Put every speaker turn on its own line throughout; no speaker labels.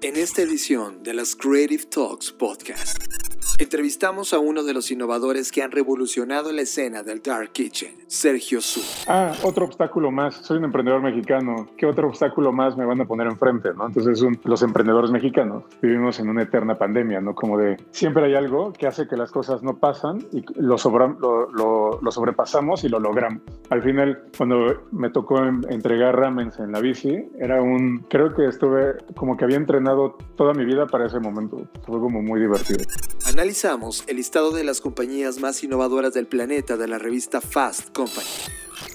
En esta edición de las Creative Talks Podcast, entrevistamos a uno de los innovadores que han revolucionado la escena del Dark Kitchen, Sergio Su.
Ah, otro obstáculo más. Soy un emprendedor mexicano. ¿Qué otro obstáculo más me van a poner enfrente? ¿no? Entonces, los emprendedores mexicanos vivimos en una eterna pandemia, ¿no? Como de siempre hay algo que hace que las cosas no pasan y lo, lo, lo, sobrepasamos y lo logramos. Al final, cuando me tocó entregar ramens en la bici, era un. Creo que estuve como que había entrenado toda mi vida para ese momento. Fue como muy divertido.
Analizamos el listado de las compañías más innovadoras del planeta de la revista Fast Company.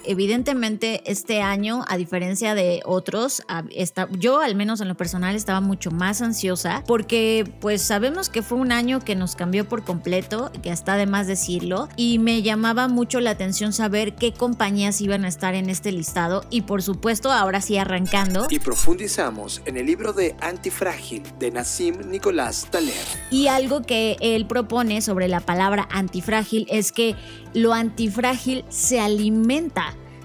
Evidentemente, este año, a diferencia de otros, yo al menos en lo personal estaba mucho más ansiosa porque pues sabemos que fue un año que nos cambió por completo, que está de más decirlo, y me llamaba mucho la atención saber qué compañías iban a estar en este listado y por supuesto ahora sí arrancando.
Y profundizamos en el libro de Antifrágil de Nassim Nicolás Taleb.
Y algo que él propone sobre la palabra antifrágil es que lo antifrágil se alimenta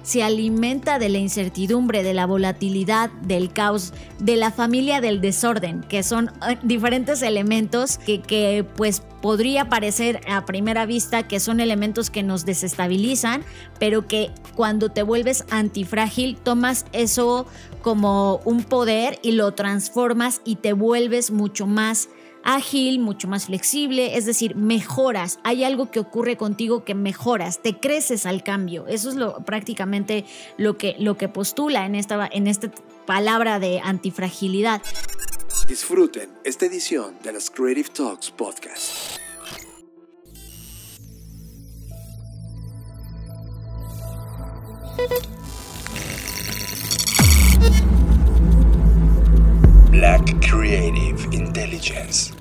se alimenta de la incertidumbre, de la volatilidad, del caos, de la familia del desorden, que son eh, diferentes elementos que, que pues podría parecer a primera vista que son elementos que nos desestabilizan, pero que cuando te vuelves antifrágil tomas eso como un poder y lo transformas y te vuelves mucho más ágil, mucho más flexible, es decir, mejoras, hay algo que ocurre contigo que mejoras, te creces al cambio. Eso es lo, prácticamente lo que, lo que postula en esta, en esta palabra de antifragilidad.
Disfruten esta edición de las Creative Talks Podcast. Black Creative Intelligence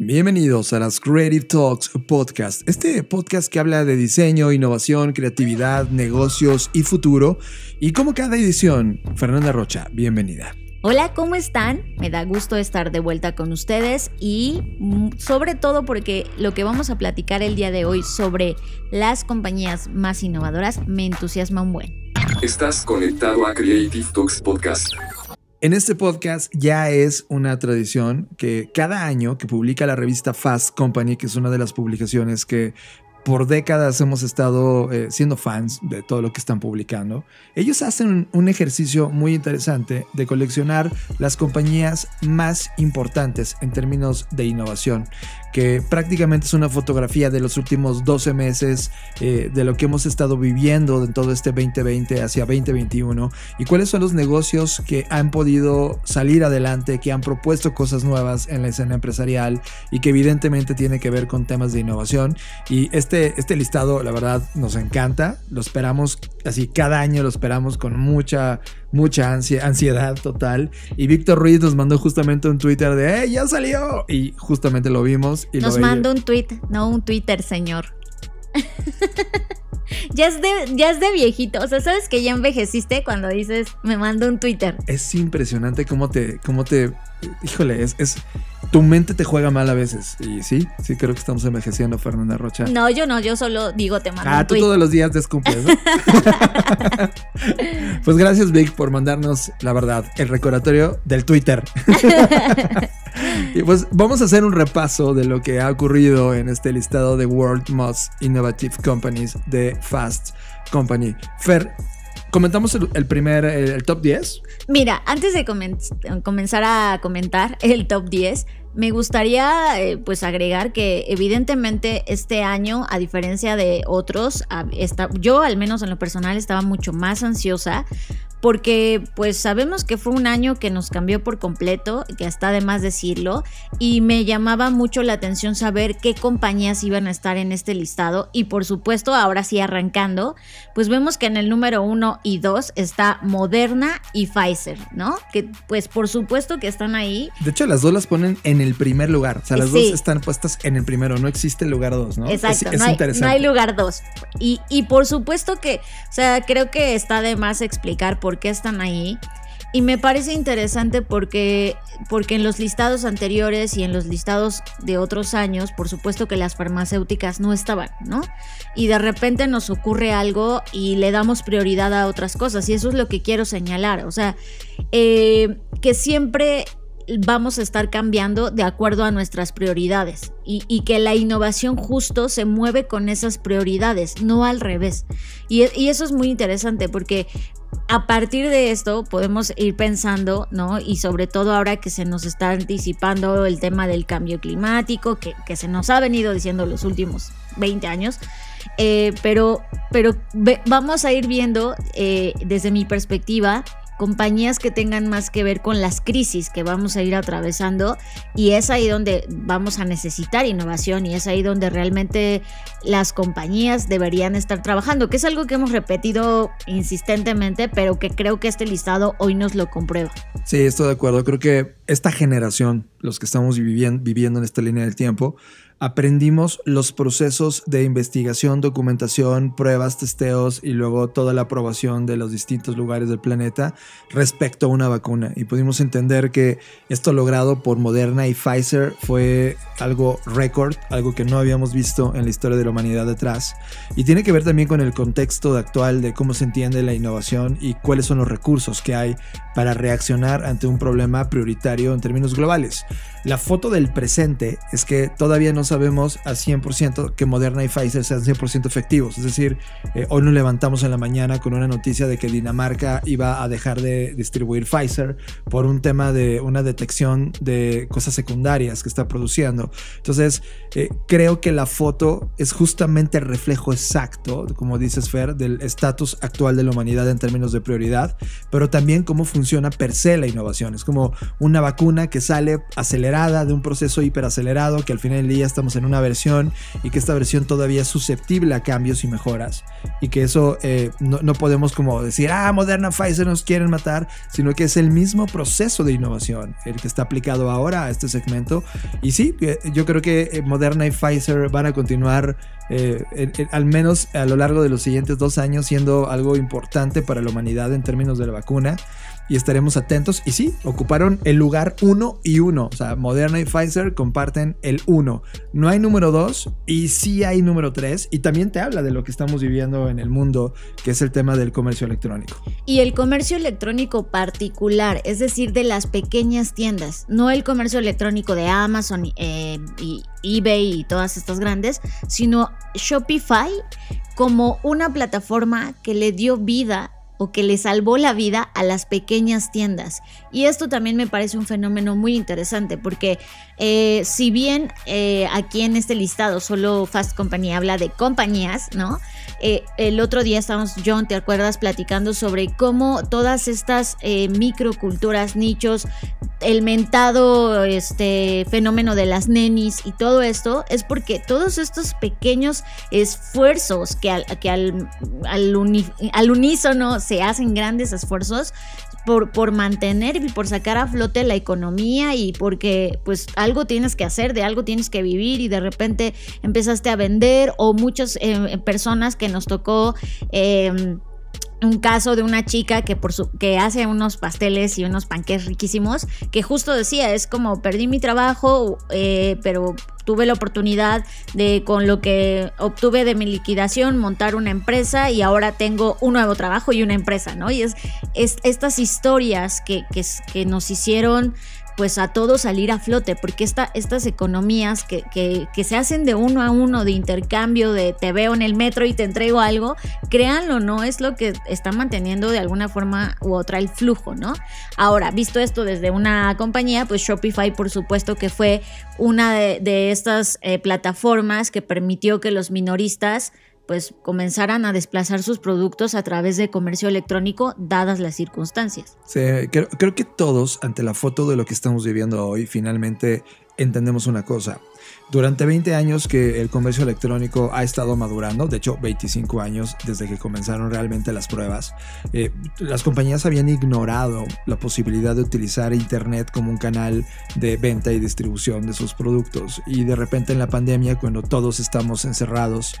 Bienvenidos a las Creative Talks Podcast, este podcast que habla de diseño, innovación, creatividad, negocios y futuro. Y como cada edición, Fernanda Rocha, bienvenida.
Hola, ¿cómo están? Me da gusto estar de vuelta con ustedes y mm, sobre todo porque lo que vamos a platicar el día de hoy sobre las compañías más innovadoras me entusiasma un buen.
Estás conectado a Creative Talks Podcast.
En este podcast ya es una tradición que cada año que publica la revista Fast Company, que es una de las publicaciones que por décadas hemos estado eh, siendo fans de todo lo que están publicando. Ellos hacen un ejercicio muy interesante de coleccionar las compañías más importantes en términos de innovación, que prácticamente es una fotografía de los últimos 12 meses eh, de lo que hemos estado viviendo en todo este 2020 hacia 2021 y cuáles son los negocios que han podido salir adelante, que han propuesto cosas nuevas en la escena empresarial y que evidentemente tiene que ver con temas de innovación. Y este, este listado, la verdad, nos encanta. Lo esperamos así, cada año lo esperamos con mucha, mucha ansiedad total. Y Víctor Ruiz nos mandó justamente un Twitter de, ¡eh, ya salió! Y justamente lo vimos. Y
nos mandó un tweet, no un Twitter, señor. ya, es de, ya es de viejito. O sea, sabes que ya envejeciste cuando dices, me mando un Twitter.
Es impresionante cómo te, cómo te, híjole, es, es tu mente te juega mal a veces. Y sí, sí creo que estamos envejeciendo, Fernanda Rocha.
No, yo no, yo solo digo te mando.
Ah, tú todos los días descumples, pues gracias, Vic, por mandarnos, la verdad, el recordatorio del Twitter. y pues vamos a hacer un repaso de lo que ha ocurrido en este listado de World Most Innovative Companies de Fast Company. Fer, ¿Comentamos el, primer, el, top 10?
Mira, antes de comenzar a comentar el top 10, me gustaría eh, pues agregar que evidentemente este año, a diferencia de otros, yo al menos en lo personal estaba mucho más ansiosa porque pues sabemos que fue un año que nos cambió por completo, que está de más decirlo, y me llamaba mucho la atención saber qué compañías iban a estar en este listado y por supuesto ahora sí arrancando, pues vemos que en el número uno y dos está Moderna y Pfizer, ¿no? Que pues por supuesto que están ahí.
De hecho las dos las ponen en el primer lugar, o sea, las dos están puestas en el primero, no existe el lugar dos, ¿no?
Exacto, no, hay, no, hay, lugar dos. Y, y por supuesto que, o sea, creo que está de más explicar por qué están ahí. Y me parece interesante porque, porque en los listados anteriores y en los listados de otros años, por supuesto que las farmacéuticas no estaban, ¿no? Y de repente nos ocurre algo y le damos prioridad a otras cosas. Y eso es lo que quiero señalar. O sea, eh, que siempre vamos a estar cambiando de acuerdo a nuestras prioridades y, que la innovación justo se mueve con esas prioridades, no al revés. Y, y, eso es muy interesante porque a partir de esto podemos ir pensando, ¿no? Y sobre todo ahora que se nos está anticipando el tema del cambio climático, que, que se nos ha venido diciendo los últimos 20 años, eh, pero, pero vamos a ir viendo eh, desde mi perspectiva compañías que tengan más que ver con las crisis que vamos a ir atravesando y es ahí donde vamos a necesitar innovación y es ahí donde realmente las compañías deberían estar trabajando, que es algo que hemos repetido insistentemente, pero que creo que este listado hoy nos lo comprueba.
Sí, estoy de acuerdo. Creo que esta generación, los que estamos viviendo, viviendo en esta línea del tiempo, aprendimos los procesos de investigación, documentación, pruebas, testeos y luego toda la aprobación de los distintos lugares del planeta respecto a una vacuna. Y pudimos entender que esto logrado por Moderna y Pfizer fue algo récord, algo que no habíamos visto en la historia de la humanidad detrás. Y tiene que ver también con el contexto actual de cómo se entiende la innovación y cuáles son los recursos que hay para reaccionar ante un problema prioritario en términos globales. La foto del presente es que todavía no sabemos a 100% que Moderna y Pfizer sean 100% efectivos. Es decir, eh, hoy nos levantamos en la mañana con una noticia de que Dinamarca iba a dejar de distribuir Pfizer por un tema de una detección de cosas secundarias que está produciendo. Entonces, eh, creo que la foto es justamente el reflejo exacto, como dices Fer, del estatus actual de la humanidad en términos de prioridad, pero también cómo funciona per se la innovación. Es como una vacuna que sale acelerada de un proceso hiperacelerado, que al final del día estamos en una versión y que esta versión todavía es susceptible a cambios y mejoras. Y que eso eh, no, podemos como decir, ah, Moderna, Pfizer nos quieren matar, sino que es el mismo proceso de innovación el que está aplicado ahora a este segmento. Y sí, eh, yo creo que eh, Moderna y Pfizer van a continuar al menos a lo largo de los siguientes dos años siendo algo importante para la humanidad en términos de la vacuna y estaremos atentos. Y sí, ocuparon el lugar 1 y 1. O sea, Moderna y Pfizer comparten el 1. No hay número 2 y sí hay número 3. Y también te habla de lo que estamos viviendo en el mundo, que es el tema del comercio electrónico.
Y el comercio electrónico particular, es decir, de las pequeñas tiendas, no el comercio electrónico de Amazon eh, y eBay y todas estas grandes, sino Shopify como una plataforma que le dio vida o que le salvó la vida a las pequeñas tiendas. Y esto también me parece un fenómeno muy interesante porque eh, si bien eh, aquí en este listado solo Fast Company habla de compañías, ¿no? Eh, el otro día estábamos, John, ¿te acuerdas? Platicando sobre cómo todas estas microculturas, nichos, el mentado este, fenómeno de las nenis y todo esto es porque todos estos pequeños esfuerzos que al, que al, al unísono se hacen grandes esfuerzos por, por, mantener y por sacar a flote la economía y porque pues algo tienes que hacer, de algo tienes que vivir y de repente empezaste a vender o muchas eh, personas que nos tocó... Em, un caso de una chica que, por su, que hace unos pasteles y unos panques riquísimos, que justo decía, es como perdí mi trabajo, eh, pero tuve la oportunidad de, con lo que obtuve de mi liquidación, montar una empresa y ahora tengo un nuevo trabajo y una empresa, ¿no? Y es, es estas historias que, que, que nos hicieron pues a todos salir a flote, porque esta, estas economías que, que, se hacen de uno a uno, de intercambio, de te veo en el metro y te entrego algo, créanlo, no es lo que está manteniendo de alguna forma u otra el flujo, ¿no? Ahora, visto esto desde una compañía, pues Shopify por supuesto que fue una de, estas eh, plataformas que permitió que los minoristas pues comenzaran a desplazar sus productos a través de comercio electrónico dadas las circunstancias.
Sí, creo, creo que todos ante la foto de lo que estamos viviendo hoy finalmente entendemos una cosa. Durante 20 años que el comercio electrónico ha estado madurando, de hecho 25 años desde que comenzaron realmente las pruebas, eh, las compañías habían ignorado la posibilidad de utilizar Internet como un canal de venta y distribución de sus productos. Y de repente en la pandemia, cuando todos estamos encerrados,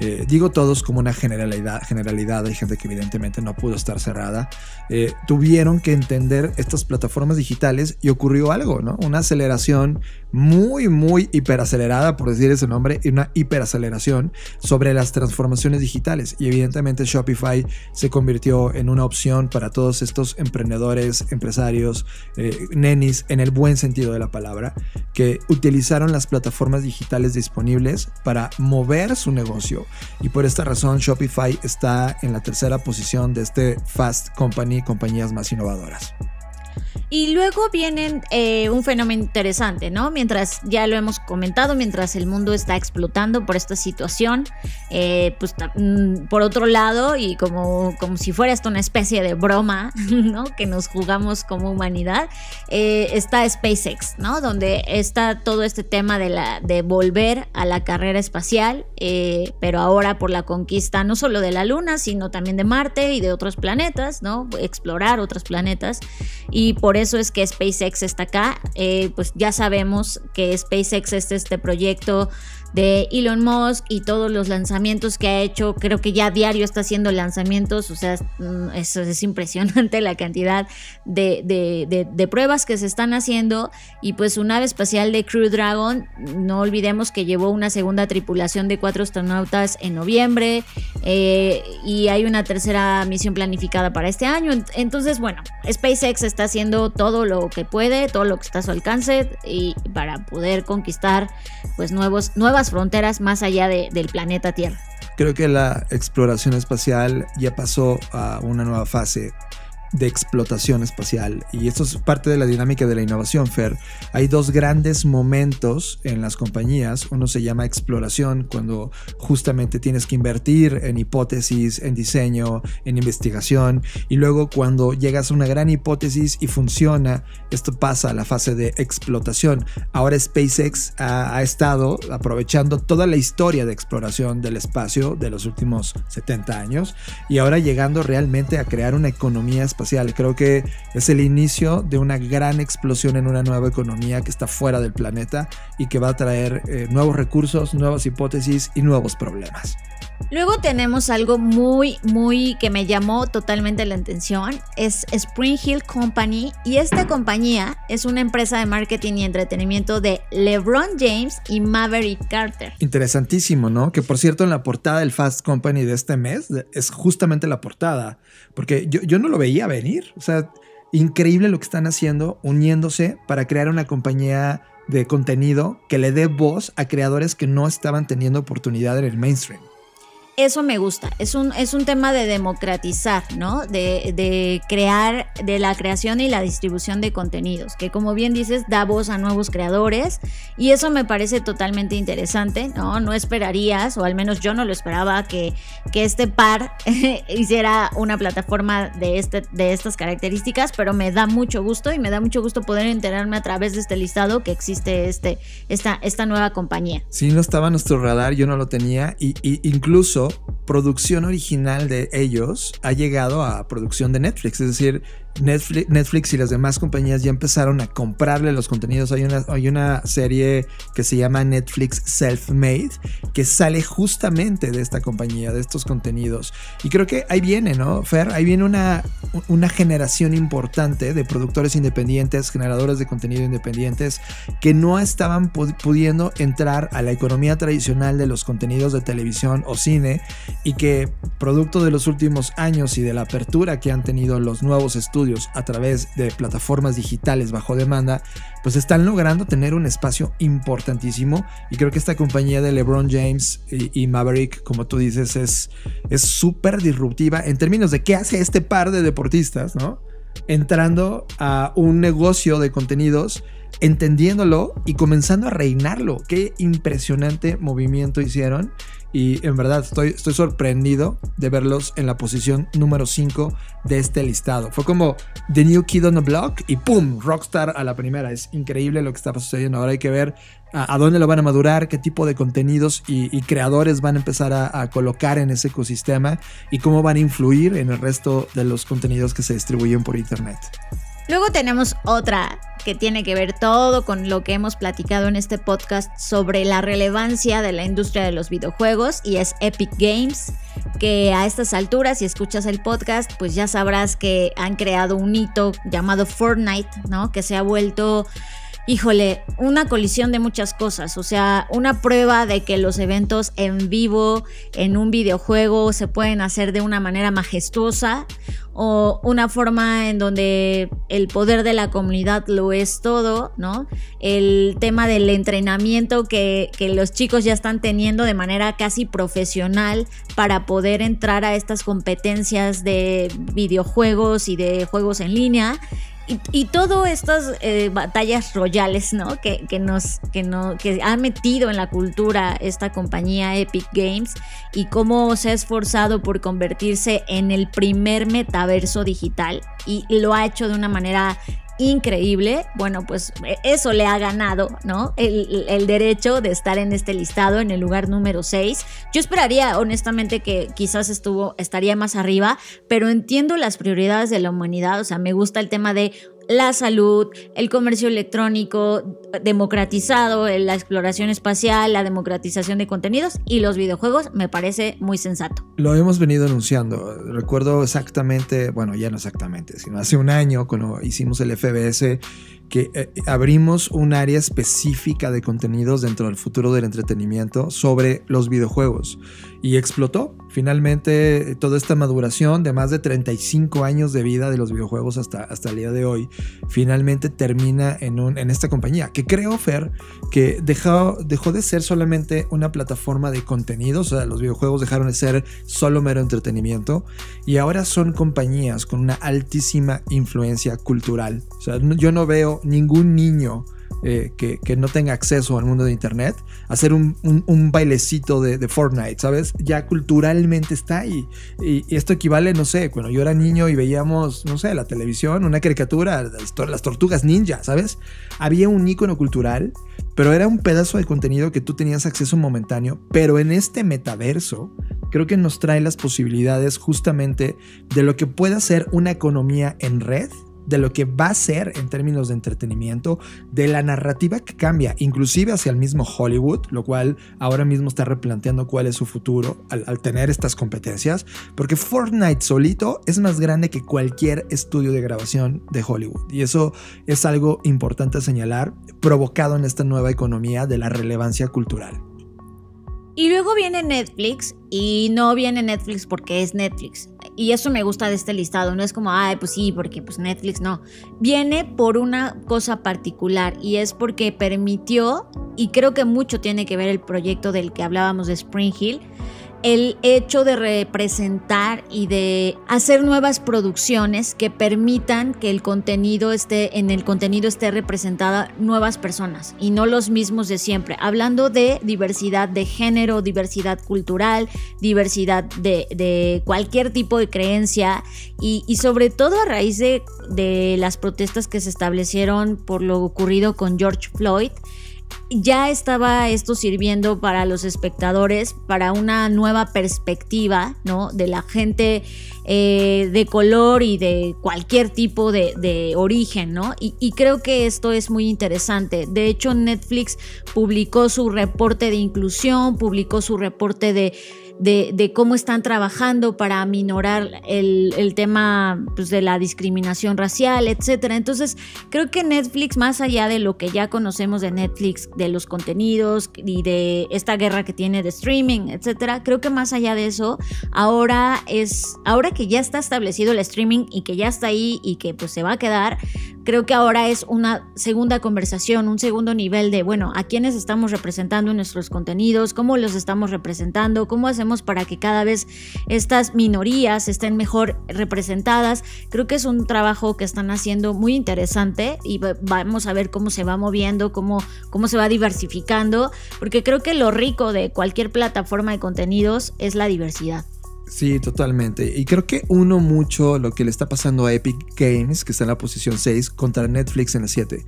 eh, digo todos como una generalidad, generalidad, hay gente que evidentemente no pudo estar cerrada, eh, tuvieron que entender estas plataformas digitales y ocurrió algo, ¿no? Una aceleración muy, muy hiperacelerada, por decir ese nombre, y una hiperaceleración sobre las transformaciones digitales. Y evidentemente Shopify se convirtió en una opción para todos estos emprendedores, empresarios, eh, nenis, en el buen sentido de la palabra, que utilizaron las plataformas digitales disponibles para mover su negocio. Y por esta razón Shopify está en la tercera posición de este Fast Company, compañías más innovadoras.
Y luego viene eh, un fenómeno interesante, ¿no? Mientras ya lo hemos comentado, mientras el mundo está explotando por esta situación, eh, pues mm, por otro lado, y como, como si fuera esto una especie de broma, ¿no? Que nos jugamos como humanidad, eh, está SpaceX, ¿no? Donde está todo este tema de, la, de volver a la carrera espacial, pero ahora por la conquista no solo de la Luna, sino también de Marte y de otros planetas, ¿no? Explorar otros planetas. Y por eso es que SpaceX está acá. Eh, pues ya sabemos que SpaceX es este proyecto de Elon Musk y todos los lanzamientos que ha hecho. Creo que ya diario está haciendo lanzamientos, o sea, mm, eso es impresionante la cantidad de, pruebas que se están haciendo. Y pues su nave espacial de Crew Dragon, no olvidemos que llevó una segunda tripulación de cuatro astronautas en noviembre eh, y hay una tercera misión planificada para este año. Entonces, bueno, SpaceX está haciendo todo lo que puede, todo lo que está a su alcance y para poder conquistar pues nuevos, nuevas fronteras más allá del planeta Tierra.
Creo que la exploración espacial ya pasó a una nueva fase de explotación espacial. Y esto es parte de la dinámica de la innovación, Fer. Hay dos grandes momentos en las compañías. Uno se llama exploración, cuando justamente tienes que invertir en hipótesis, en diseño, en investigación. Y luego cuando llegas a una gran hipótesis y funciona, esto pasa a la fase de explotación. Ahora SpaceX ha, estado aprovechando toda la historia de exploración del espacio de los últimos 70 años y ahora llegando realmente a crear una economía espacial Creo que es el inicio de una gran explosión en una nueva economía que está fuera del planeta y que va a traer eh, nuevos recursos, nuevas hipótesis y nuevos problemas.
Luego tenemos algo muy, muy que me llamó totalmente la atención. Es Spring Hill Company y esta compañía es una empresa de marketing y entretenimiento de LeBron James y Maverick Carter.
Interesantísimo, ¿no? Que por cierto en la portada del Fast Company de este mes es justamente la portada, porque yo, yo no lo veía venir. O sea, increíble lo que están haciendo, uniéndose para crear una compañía de contenido que le dé voz a creadores que no estaban teniendo oportunidad en el mainstream
eso me gusta. Es un, es un tema de democratizar, ¿no? De, de, crear, de la creación y la distribución de contenidos, que como bien dices, da voz a nuevos creadores y eso me parece totalmente interesante, ¿no? No esperarías, o al menos yo no lo esperaba, que, que este par hiciera una plataforma de, este, de estas características, pero me da mucho gusto y me da mucho gusto poder enterarme a través de este listado que existe este, esta, esta nueva compañía.
Sí, no estaba nuestro radar, yo no lo tenía y, y incluso producción original de ellos ha llegado a producción de Netflix. Es decir, Netflix, y las demás compañías ya empezaron a comprarle los contenidos. Hay una, hay una serie que se llama Netflix Self-Made que sale justamente de esta compañía, de estos contenidos. Y creo que ahí viene, ¿no, Fer? Ahí viene una, una generación importante de productores independientes, generadores de contenido independientes que no estaban pudiendo entrar a la economía tradicional de los contenidos de televisión o cine y que producto de los últimos años y de la apertura que han tenido los nuevos estudios, a través de plataformas digitales bajo demanda, pues están logrando tener un espacio importantísimo y creo que esta compañía de LeBron James y, Maverick, como tú dices, es súper disruptiva en términos de qué hace este par de deportistas, ¿no? Entrando a un negocio de contenidos entendiéndolo y comenzando a reinarlo. Qué impresionante movimiento hicieron y en verdad estoy, estoy sorprendido de verlos en la posición número 5 de este listado. Fue como The New Kid on the Block y ¡pum! Rockstar a la primera. Es increíble lo que está sucediendo. Ahora hay que ver a, dónde lo van a madurar, qué tipo de contenidos y, creadores van a empezar a, a, colocar en ese ecosistema y cómo van a influir en el resto de los contenidos que se distribuyen por Internet.
Luego tenemos otra que tiene que ver todo con lo que hemos platicado en este podcast sobre la relevancia de la industria de los videojuegos y es Epic Games, que a estas alturas, si escuchas el podcast, pues ya sabrás que han creado un hito llamado Fortnite, ¿no? Que se ha vuelto híjole, una colisión de muchas cosas, o sea, una prueba de que los eventos en vivo en un videojuego se pueden hacer de una manera majestuosa o una forma en donde el poder de la comunidad lo es todo, ¿no? El tema del entrenamiento que, que los chicos ya están teniendo de manera casi profesional para poder entrar a estas competencias de videojuegos y de juegos en línea y, todas estas eh, batallas royales, ¿no? Que, que, nos, que, no, que ha metido en la cultura esta compañía Epic Games y cómo se ha esforzado por convertirse en el primer metaverso digital y lo ha hecho de una manera increíble, bueno, pues e, eso le ha ganado, ¿no? El, el, derecho de estar en este listado en el lugar número 6. Yo esperaría, honestamente, que quizás estuvo, estaría más arriba, pero entiendo las prioridades de la humanidad, o sea, me gusta el tema de la salud, el comercio electrónico democratizado, la exploración espacial, la democratización de contenidos y los videojuegos me parece muy sensato.
Lo hemos venido anunciando. Recuerdo exactamente, bueno, ya no exactamente, sino hace un año cuando hicimos el FBS que eh, abrimos un área específica de contenidos dentro del futuro del entretenimiento sobre los videojuegos y explotó. Finalmente, toda esta maduración de más de 35 años de vida de los videojuegos hasta, hasta el día de hoy, finalmente termina en, un, en esta compañía, que creo, Fer, que dejó, dejó de ser solamente una plataforma de contenidos, o sea, los videojuegos dejaron de ser solo mero entretenimiento, y ahora son compañías con una altísima influencia cultural. O sea, yo no veo ningún niño eh, que, no tenga acceso al mundo de Internet, hacer un, bailecito de, Fortnite, ¿sabes? Ya culturalmente está ahí. Y, esto equivale, no sé, cuando yo era niño y veíamos, no sé, la televisión, una caricatura, las, tortugas ninja, ¿sabes? Había un icono cultural, pero era un pedazo de contenido que tú tenías acceso momentáneo, pero en este metaverso creo que nos trae las posibilidades justamente de lo que pueda ser una economía en red de lo que va a ser en términos de entretenimiento, de la narrativa que cambia, inclusive hacia el mismo Hollywood, lo cual ahora mismo está replanteando cuál es su futuro al, tener estas competencias, porque Fortnite solito es más grande que cualquier estudio de grabación de Hollywood. Y eso es algo importante señalar, provocado en esta nueva economía de la relevancia cultural.
Y luego viene Netflix y no viene Netflix porque es Netflix. Y eso me gusta de este listado, no es como, ay, pues sí, porque pues Netflix no. Viene por una cosa particular y es porque permitió, y creo que mucho tiene que ver el proyecto del que hablábamos de Spring Hill, el hecho de representar y de hacer nuevas producciones que permitan que el contenido esté en el contenido esté representada nuevas personas y no los mismos de siempre. Hablando de diversidad de género diversidad cultural diversidad de, cualquier tipo de creencia y, sobre todo a raíz de, de las protestas que se establecieron por lo ocurrido con George Floyd ya estaba esto sirviendo para los espectadores, para una nueva perspectiva, ¿no? De la gente eh, de color y de cualquier tipo de, origen, ¿no? y, creo que esto es muy interesante. De hecho, Netflix publicó su reporte de inclusión, publicó su reporte de de, cómo están trabajando para aminorar el, tema pues, de la discriminación racial, etc. Entonces, creo que Netflix, más allá de lo que ya conocemos de Netflix, de los contenidos y de esta guerra que tiene de streaming, etc., creo que más allá de eso, ahora es, ahora que ya está establecido el streaming y que ya está ahí y que pues se va a quedar, creo que ahora es una segunda conversación, un segundo nivel de, bueno, a quiénes estamos representando en nuestros contenidos, cómo los estamos representando, cómo hacemos para que cada vez estas minorías estén mejor representadas. Creo que es un trabajo que están haciendo muy interesante y vamos a ver cómo se va moviendo, cómo, cómo se va diversificando, porque creo que lo rico de cualquier plataforma de contenidos es la diversidad.
Sí, totalmente. Y creo que uno mucho lo que le está pasando a Epic Games, que está en la posición 6, contra Netflix en la 7.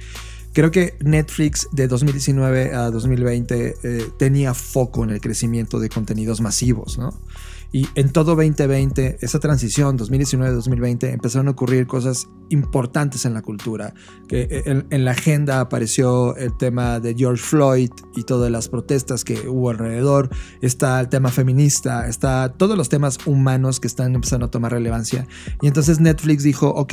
Creo que Netflix de 2019 a 2020 eh, tenía foco en el crecimiento de contenidos masivos, ¿no? Y en todo 2020, esa transición 2019-2020, empezaron a ocurrir cosas importantes en la cultura. Que eh, en, la agenda apareció el tema de George Floyd y todas las protestas que hubo alrededor. Está el tema feminista, está todos los temas humanos que están empezando a tomar relevancia. Y entonces Netflix dijo, ok,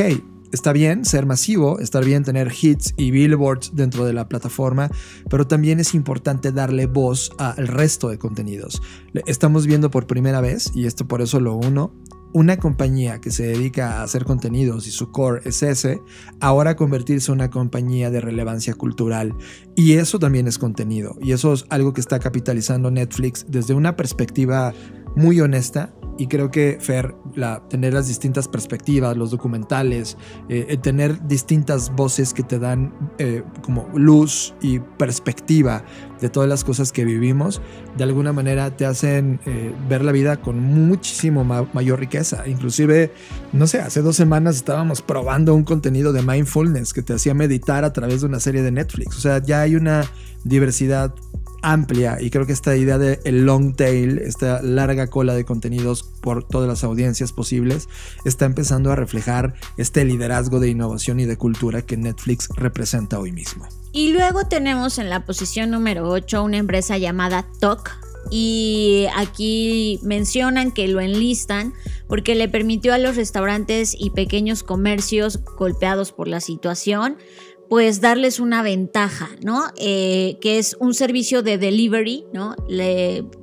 está bien ser masivo, está bien tener hits y billboards dentro de la plataforma, pero también es importante darle voz al resto de contenidos. Estamos viendo por primera vez, y esto por eso lo uno, una compañía que se dedica a hacer contenidos y su core es ese, ahora convertirse en una compañía de relevancia cultural. Y eso también es contenido. Y eso es algo que está capitalizando Netflix desde una perspectiva muy honesta y creo que Fer, la, tener las distintas perspectivas, los documentales, eh, tener distintas voces que te dan eh, como luz y perspectiva de todas las cosas que vivimos, de alguna manera te hacen eh, ver la vida con muchísimo mayor riqueza. Inclusive, no sé, hace dos semanas estábamos probando un contenido de mindfulness que te hacía meditar a través de una serie de Netflix. O sea, ya hay una diversidad amplia y creo que esta idea de el long tail, esta larga cola de contenidos por todas las audiencias posibles, está empezando a reflejar este liderazgo de innovación y de cultura que Netflix representa hoy mismo.
Y luego tenemos en la posición número 8 una empresa llamada TOC. Y aquí mencionan que lo enlistan porque le permitió a los restaurantes y pequeños comercios golpeados por la situación pues darles una ventaja, ¿no? Eh, que es un servicio de delivery, ¿no?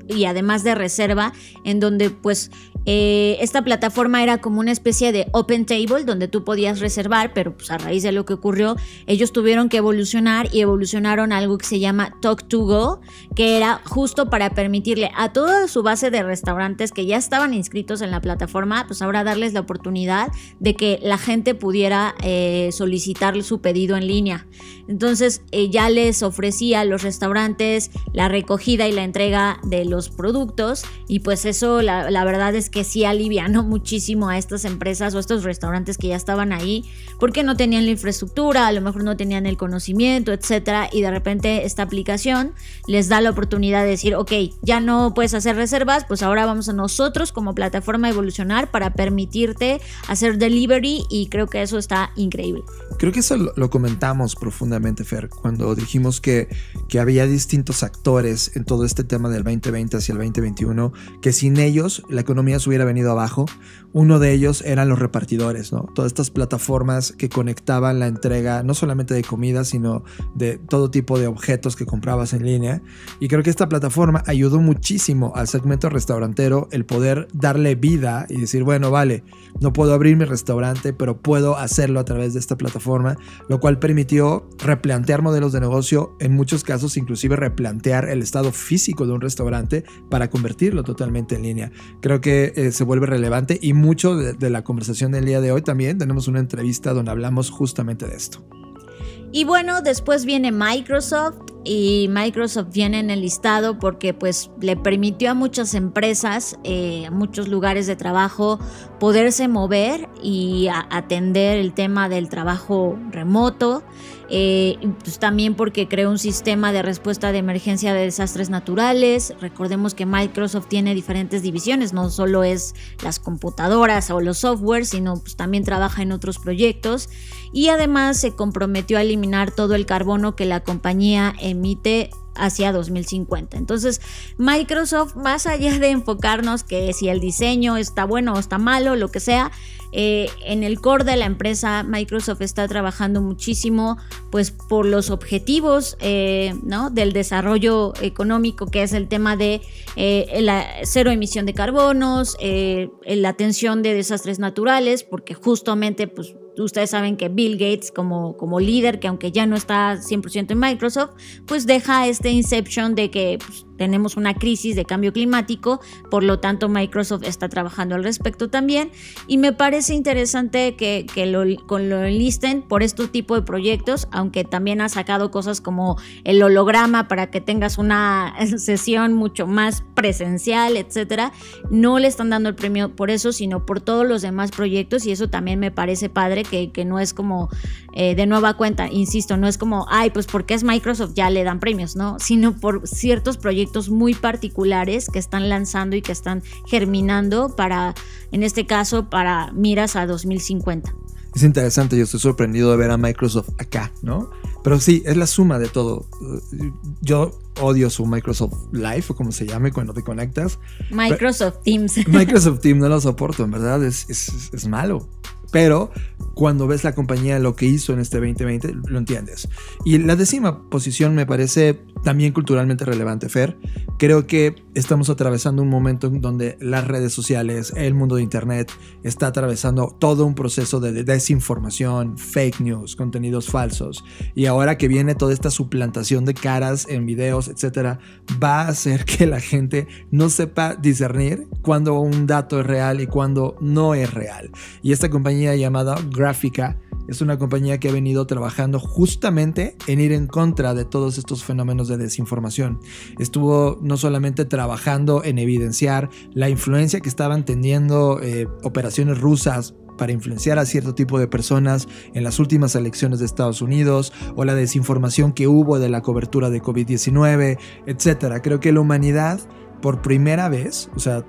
y además de reserva, en donde pues eh, esta plataforma era como una especie de open table donde tú podías reservar, pero pues a raíz de lo que ocurrió, ellos tuvieron que evolucionar y evolucionaron algo que se llama Talk to Go, que era justo para permitirle a toda su base de restaurantes que ya estaban inscritos en la plataforma, pues ahora darles la oportunidad de que la gente pudiera eh, solicitar su pedido en línea. Entonces eh, ya les ofrecía a los restaurantes la recogida y la entrega de los productos y pues eso la, la verdad es que que sí alivianó muchísimo a estas empresas o estos restaurantes que ya estaban ahí porque no tenían la infraestructura, a lo mejor no tenían el conocimiento, etcétera, y de repente esta aplicación les da la oportunidad de decir, ok, ya no puedes hacer reservas, pues ahora vamos a nosotros como plataforma a evolucionar para permitirte hacer delivery y creo que eso está increíble.
Creo que eso lo, comentamos profundamente, Fer, cuando dijimos que, que había distintos actores en todo este tema del 2020 hacia el 2021, que sin ellos la economía hubiera venido abajo. Uno de ellos eran los repartidores, ¿no? Todas estas plataformas que conectaban la entrega no solamente de comida, sino de todo tipo de objetos que comprabas en línea. Y creo que esta plataforma ayudó muchísimo al segmento restaurantero el poder darle vida y decir, bueno, vale, no puedo abrir mi restaurante, pero puedo hacerlo a través de esta plataforma, lo cual permitió replantear modelos de negocio, en muchos casos inclusive replantear el estado físico de un restaurante para convertirlo totalmente en línea. Creo que eh, se vuelve relevante y mucho de, la conversación del día de hoy también tenemos una entrevista donde hablamos justamente de esto.
Y bueno, después viene Microsoft y Microsoft viene en el listado porque pues le permitió a muchas empresas, eh, a muchos lugares de trabajo poderse mover y atender el tema del trabajo remoto. Eh, pues también porque creó un sistema de respuesta de emergencia de desastres naturales. Recordemos que Microsoft tiene diferentes divisiones, no solo es las computadoras o los software, sino pues también trabaja en otros proyectos y además se comprometió a eliminar todo el carbono que la compañía emite hacia 2050. Entonces, Microsoft, más allá de enfocarnos que si el diseño está bueno o está malo, lo que sea, eh, en el core de la empresa, Microsoft está trabajando muchísimo, pues por los objetivos eh, ¿no? del desarrollo económico, que es el tema de eh, la cero emisión de carbonos, la atención de desastres naturales, porque justamente, pues ustedes saben que Bill Gates como, como líder, que aunque ya no está 100% en Microsoft, pues deja este inception de que pues, tenemos una crisis de cambio climático, por lo tanto Microsoft está trabajando al respecto también y me parece interesante que, lo, lo enlisten por este tipo de proyectos, aunque también ha sacado cosas como el holograma para que tengas una sesión mucho más presencial, etcétera. No le están dando el premio por eso, sino por todos los demás proyectos y eso también me parece padre que, que no es como eh, de nueva cuenta, insisto, no es como, ay, pues porque es Microsoft ya le dan premios, ¿no? Sino por ciertos proyectos muy particulares que están lanzando y que están germinando para, en este caso, para miras a 2050.
Es interesante, yo estoy sorprendido de ver a Microsoft acá, ¿no? Pero sí, es la suma de todo. Yo odio su Microsoft Live o como se llame cuando te conectas.
Microsoft Teams.
Microsoft Teams no lo soporto, en verdad, es, es, es malo. Pero cuando ves la compañía lo que hizo en este 2020, lo entiendes. Y la décima posición me parece también culturalmente relevante, Fer. Creo que estamos atravesando un momento en donde las redes sociales, el mundo de Internet, está atravesando todo un proceso de desinformación, fake news, contenidos falsos. Y ahora que viene toda esta suplantación de caras en videos, etcétera, va a hacer que la gente no sepa discernir cuando un dato es real y cuando no es real. Y esta compañía llamada Gráfica es una compañía que ha venido trabajando justamente en ir en contra de todos estos fenómenos de desinformación. Estuvo no solamente trabajando en evidenciar la influencia que estaban teniendo eh, operaciones rusas para influenciar a cierto tipo de personas en las últimas elecciones de Estados Unidos o la desinformación que hubo de la cobertura de COVID-19, etc. Creo que la humanidad, por primera vez, o sea,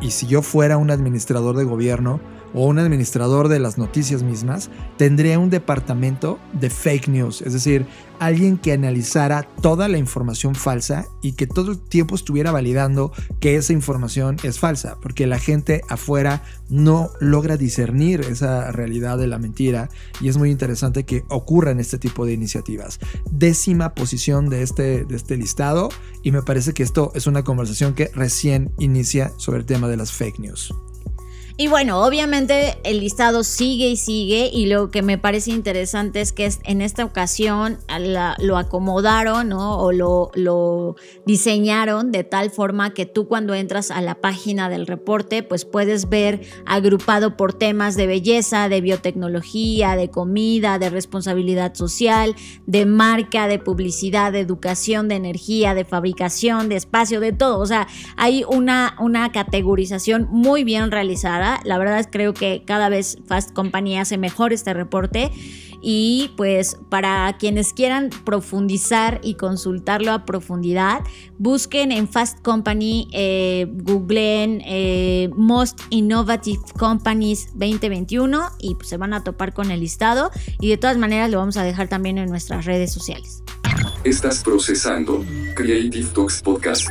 y si yo fuera un administrador de gobierno, o un administrador de las noticias mismas, tendría un departamento de fake news, es decir, alguien que analizara toda la información falsa y que todo el tiempo estuviera validando que esa información es falsa, porque la gente afuera no logra discernir esa realidad de la mentira y es muy interesante que ocurran este tipo de iniciativas. Décima posición de este, de este listado y me parece que esto es una conversación que recién inicia sobre el tema de las fake news.
Y bueno, obviamente el listado sigue y sigue y lo que me parece interesante es que en esta ocasión lo acomodaron o lo, lo, diseñaron de tal forma que tú cuando entras a la página del reporte pues puedes ver agrupado por temas de belleza, de biotecnología, de comida, de responsabilidad social, de marca, de publicidad, de educación, de energía, de fabricación, de espacio, de todo. O sea, hay una, una categorización muy bien realizada la verdad es creo que cada vez Fast Company hace mejor este reporte. Y pues para quienes quieran profundizar y consultarlo a profundidad, busquen en Fast Company, eh, googleen eh, Most Innovative Companies 2021 y pues, se van a topar con el listado. Y de todas maneras lo vamos a dejar también en nuestras redes sociales.
Estás procesando Creative Talks Podcast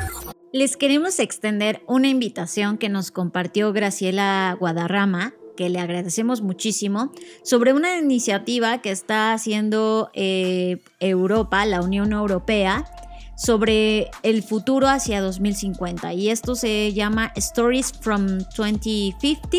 les queremos extender una invitación que nos compartió Graciela Guadarrama, que le agradecemos muchísimo, sobre una iniciativa que está haciendo eh, Europa, la Unión Europea, sobre el futuro hacia 2050 y esto se llama Stories from 2050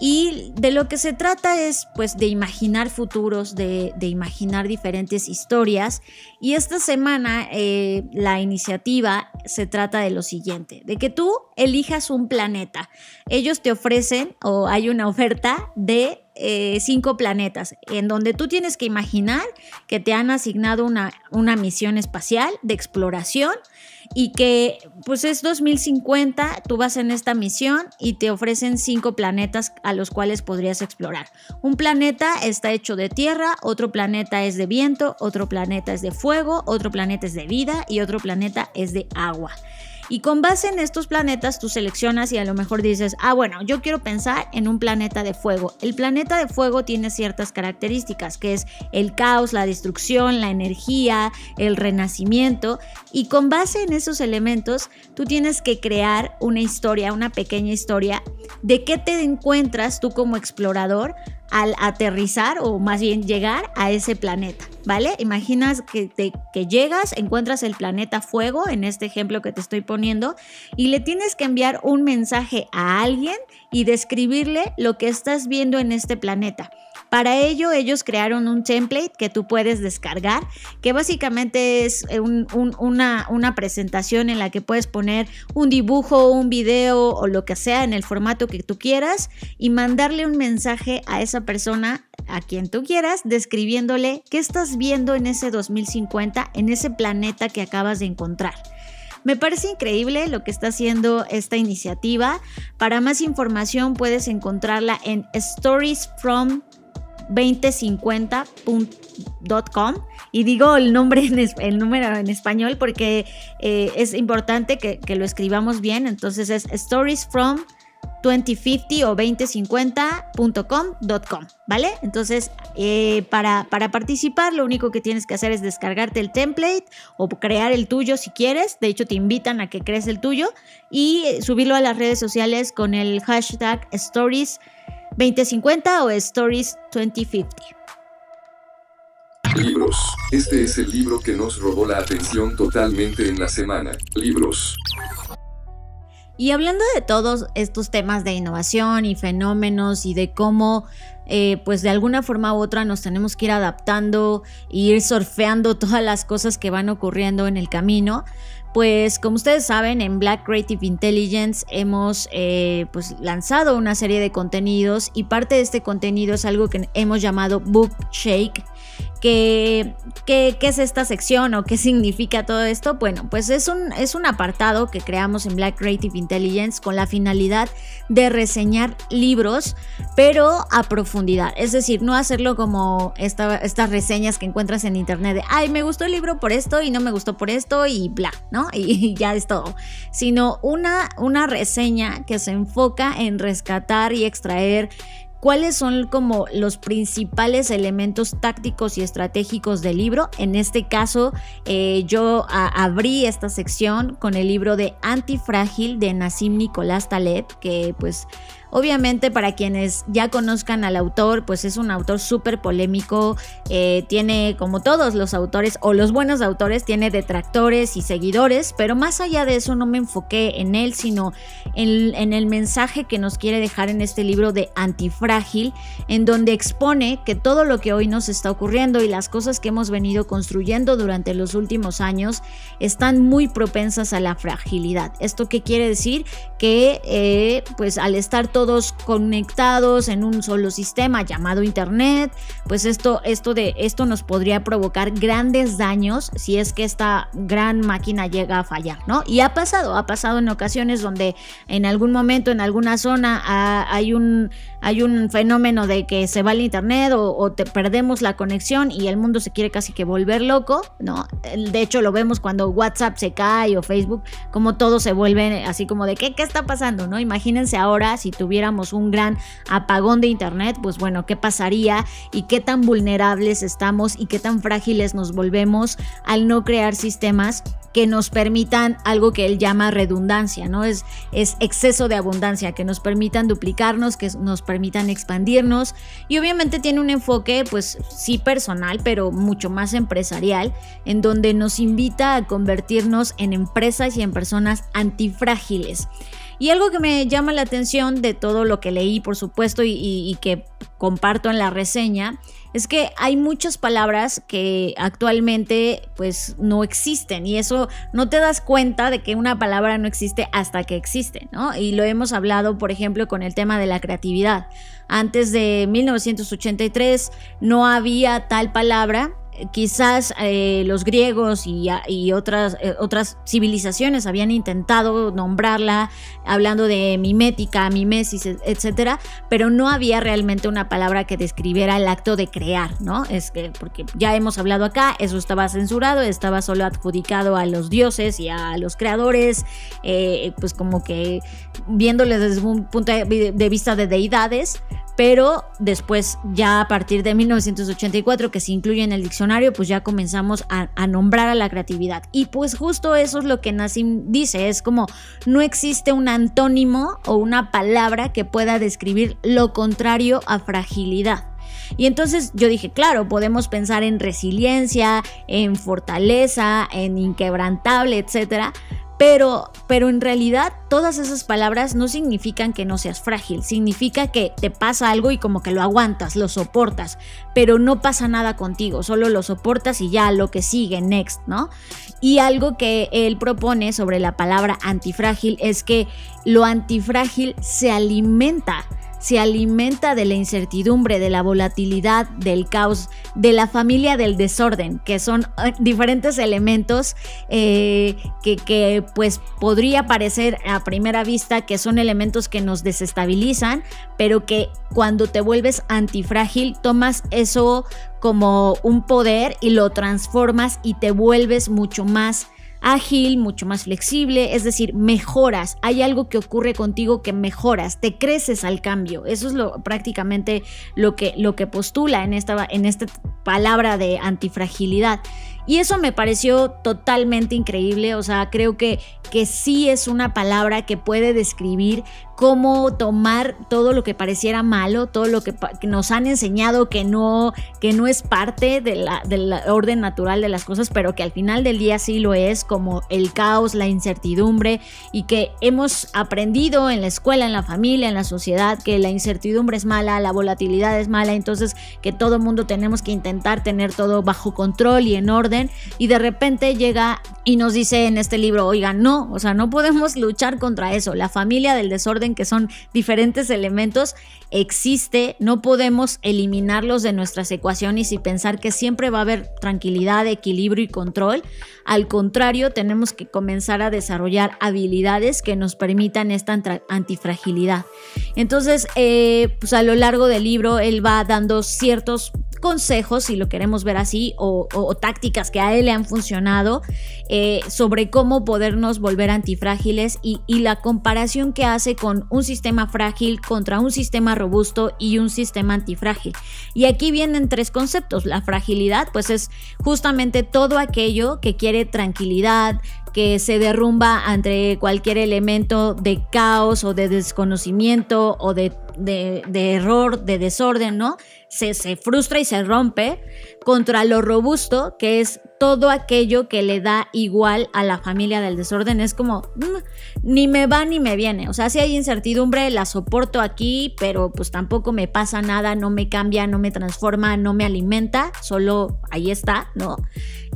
y de lo que se trata es pues de imaginar futuros, de, imaginar diferentes historias y esta semana eh, la iniciativa se trata de lo siguiente, de que tú elijas un planeta. Ellos te ofrecen o hay una oferta de eh, cinco planetas, en donde tú tienes que imaginar que te han asignado una, una misión espacial de exploración y que pues es 2050, tú vas en esta misión y te ofrecen cinco planetas a los cuales podrías explorar. Un planeta está hecho de tierra, otro planeta es de viento, otro planeta es de fuego, otro planeta es de vida y otro planeta es de agua. Y con base en estos planetas tú seleccionas y a lo mejor dices, ah, bueno, yo quiero pensar en un planeta de fuego. El planeta de fuego tiene ciertas características, que es el caos, la destrucción, la energía, el renacimiento. Y con base en esos elementos, tú tienes que crear una historia, una pequeña historia de qué te encuentras tú como explorador al aterrizar o más bien llegar a ese planeta, ¿vale? Imaginas que, te, que llegas, encuentras el planeta fuego, en este ejemplo que te estoy poniendo, y le tienes que enviar un mensaje a alguien y describirle lo que estás viendo en este planeta. Para ello, ellos crearon un template que tú puedes descargar, que básicamente es eh, una, una presentación en la que puedes poner un dibujo, un video o lo que sea en el formato que tú quieras y mandarle un mensaje a esa persona a quien tú quieras, describiéndole qué estás viendo en ese 2050, en ese planeta que acabas de encontrar. Me parece increíble lo que está haciendo esta iniciativa. Para más información puedes encontrarla en storiesfrom2050.com y digo el nombre en el número en español porque eh, es importante que, lo escribamos bien entonces es stories from 2050 o 2050.com.com, ¿vale? Entonces, eh, para, para participar, lo único que tienes que hacer es descargarte el template o crear el tuyo si quieres. De hecho, te invitan a que crees el tuyo y subirlo a las redes sociales con el hashtag Stories2050 o Stories2050.
Libros. Este es el libro que nos robó la atención totalmente en la semana. Libros.
Y hablando de todos estos temas de innovación y fenómenos y de cómo eh, pues de alguna forma u otra nos tenemos que ir adaptando e ir surfeando todas las cosas que van ocurriendo en el camino. Pues como ustedes saben, en Black Creative Intelligence hemos eh, pues lanzado una serie de contenidos y parte de este contenido es algo que hemos llamado Book Shake ¿Qué, qué, es esta sección o qué significa todo esto? Bueno, pues es un, es un apartado que creamos en Black Creative Intelligence con la finalidad de reseñar libros, pero a profundidad. Es decir, no hacerlo como estas reseñas que encuentras en internet de, ay, me gustó el libro por esto y no me gustó por esto y bla, ¿no? Y, ya es todo. Sino una, una reseña que se enfoca en rescatar y extraer cuáles son como los principales elementos tácticos y estratégicos del libro. En este caso, eh, yo abrí esta sección con el libro de Antifrágil de Nassim Nicolás Taleb, que pues Obviamente para quienes ya conozcan al autor, pues es un autor súper polémico, eh, tiene como todos los autores o los buenos autores, tiene detractores y seguidores, pero más allá de eso no me enfoqué en él, sino en, el mensaje que nos quiere dejar en este libro de Antifrágil, en donde expone que todo lo que hoy nos está ocurriendo y las cosas que hemos venido construyendo durante los últimos años están muy propensas a la fragilidad. ¿Esto qué quiere decir? Que eh, pues al estar todo todos conectados en un solo sistema llamado Internet, pues esto, esto, de, esto nos podría provocar grandes daños si es que esta gran máquina llega a fallar, ¿no? Y ha pasado, ha pasado en ocasiones donde en algún momento, en alguna zona, hay un hay un fenómeno de que se va el internet o, te perdemos la conexión y el mundo se quiere casi que volver loco, ¿no? De hecho lo vemos cuando WhatsApp se cae o Facebook, como todo se vuelve así como de ¿qué, qué está pasando, ¿no? Imagínense ahora si tuviéramos un gran apagón de internet, pues bueno, ¿qué pasaría y qué tan vulnerables estamos y qué tan frágiles nos volvemos al no crear sistemas que nos permitan algo que él llama redundancia, ¿no? Es, es exceso de abundancia, que nos permitan duplicarnos, que nos permitan expandirnos y obviamente tiene un enfoque pues sí personal, pero mucho más empresarial, en donde nos invita a convertirnos en empresas y en personas antifrágiles. Y algo que me llama la atención de todo lo que leí, por supuesto, y, que comparto en la reseña, es que hay muchas palabras que actualmente pues no existen y eso no te das cuenta de que una palabra no existe hasta que existe, ¿no? Y lo hemos hablado, por ejemplo, con el tema de la creatividad. Antes de 1983 no había tal palabra quizás eh, los griegos y, otras, eh, otras civilizaciones habían intentado nombrarla hablando de mimética, mimesis, etcétera, pero no había realmente una palabra que describiera el acto de crear, ¿no? Es que, porque ya hemos hablado acá, eso estaba censurado, estaba solo adjudicado a los dioses y a los creadores, eh, pues como que viéndole desde un punto de vista de deidades, pero después ya a partir de 1984 que se incluye en el diccionario, pues ya comenzamos a, nombrar a la creatividad. Y pues justo eso es lo que Nassim dice, es como no existe un antónimo o una palabra que pueda describir lo contrario a fragilidad. Y entonces yo dije, claro, podemos pensar en resiliencia, en fortaleza, en inquebrantable, etcétera, Pero, pero en realidad todas esas palabras no significan que no seas frágil, significa que te pasa algo y como que lo aguantas, lo soportas, pero no pasa nada contigo, solo lo soportas y ya lo que sigue, next, ¿no? Y algo que él propone sobre la palabra antifrágil es que lo antifrágil se alimenta se alimenta de la incertidumbre, de la volatilidad, del caos, de la familia del desorden, que son eh, diferentes elementos eh, que, que, pues podría parecer a primera vista que son elementos que nos desestabilizan, pero que cuando te vuelves antifrágil tomas eso como un poder y lo transformas y te vuelves mucho más ágil, mucho más flexible, es decir, mejoras, hay algo que ocurre contigo que mejoras, te creces al cambio. Eso es lo prácticamente lo que, lo que postula en esta, en esta palabra de antifragilidad. Y eso me pareció totalmente increíble, o sea, creo que, que sí es una palabra que puede describir cómo tomar todo lo que pareciera malo, todo lo que, nos han enseñado que no, que no es parte de la, del orden natural de las cosas, pero que al final del día sí lo es, como el caos, la incertidumbre, y que hemos aprendido en la escuela, en la familia, en la sociedad, que la incertidumbre es mala, la volatilidad es mala, entonces que todo mundo tenemos que intentar tener todo bajo control y en orden, y de repente llega y nos dice en este libro, oigan, no, o sea, no podemos luchar contra eso, la familia del desorden que son diferentes elementos, existe, no podemos eliminarlos de nuestras ecuaciones y pensar que siempre va a haber tranquilidad, equilibrio y control. Al contrario, tenemos que comenzar a desarrollar habilidades que nos permitan esta antifragilidad. Entonces, eh, pues a lo largo del libro, él va dando ciertos consejos, si lo queremos ver así, o, tácticas que a él le han funcionado eh, sobre cómo podernos volver antifrágiles y, y la comparación que hace con un sistema frágil contra un sistema robusto y un sistema antifrágil. Y aquí vienen tres conceptos. La fragilidad, pues es justamente todo aquello que quiere tranquilidad, que se derrumba ante cualquier elemento de caos o de desconocimiento o de, de error, de desorden, ¿no? se, frustra y se rompe, contra lo robusto, que es todo aquello que le da igual a la familia del desorden. Es como, mm, ni me va ni me viene. O sea, si hay incertidumbre, la soporto aquí, pero pues tampoco me pasa nada, no me cambia, no me transforma, no me alimenta, solo ahí está, ¿no?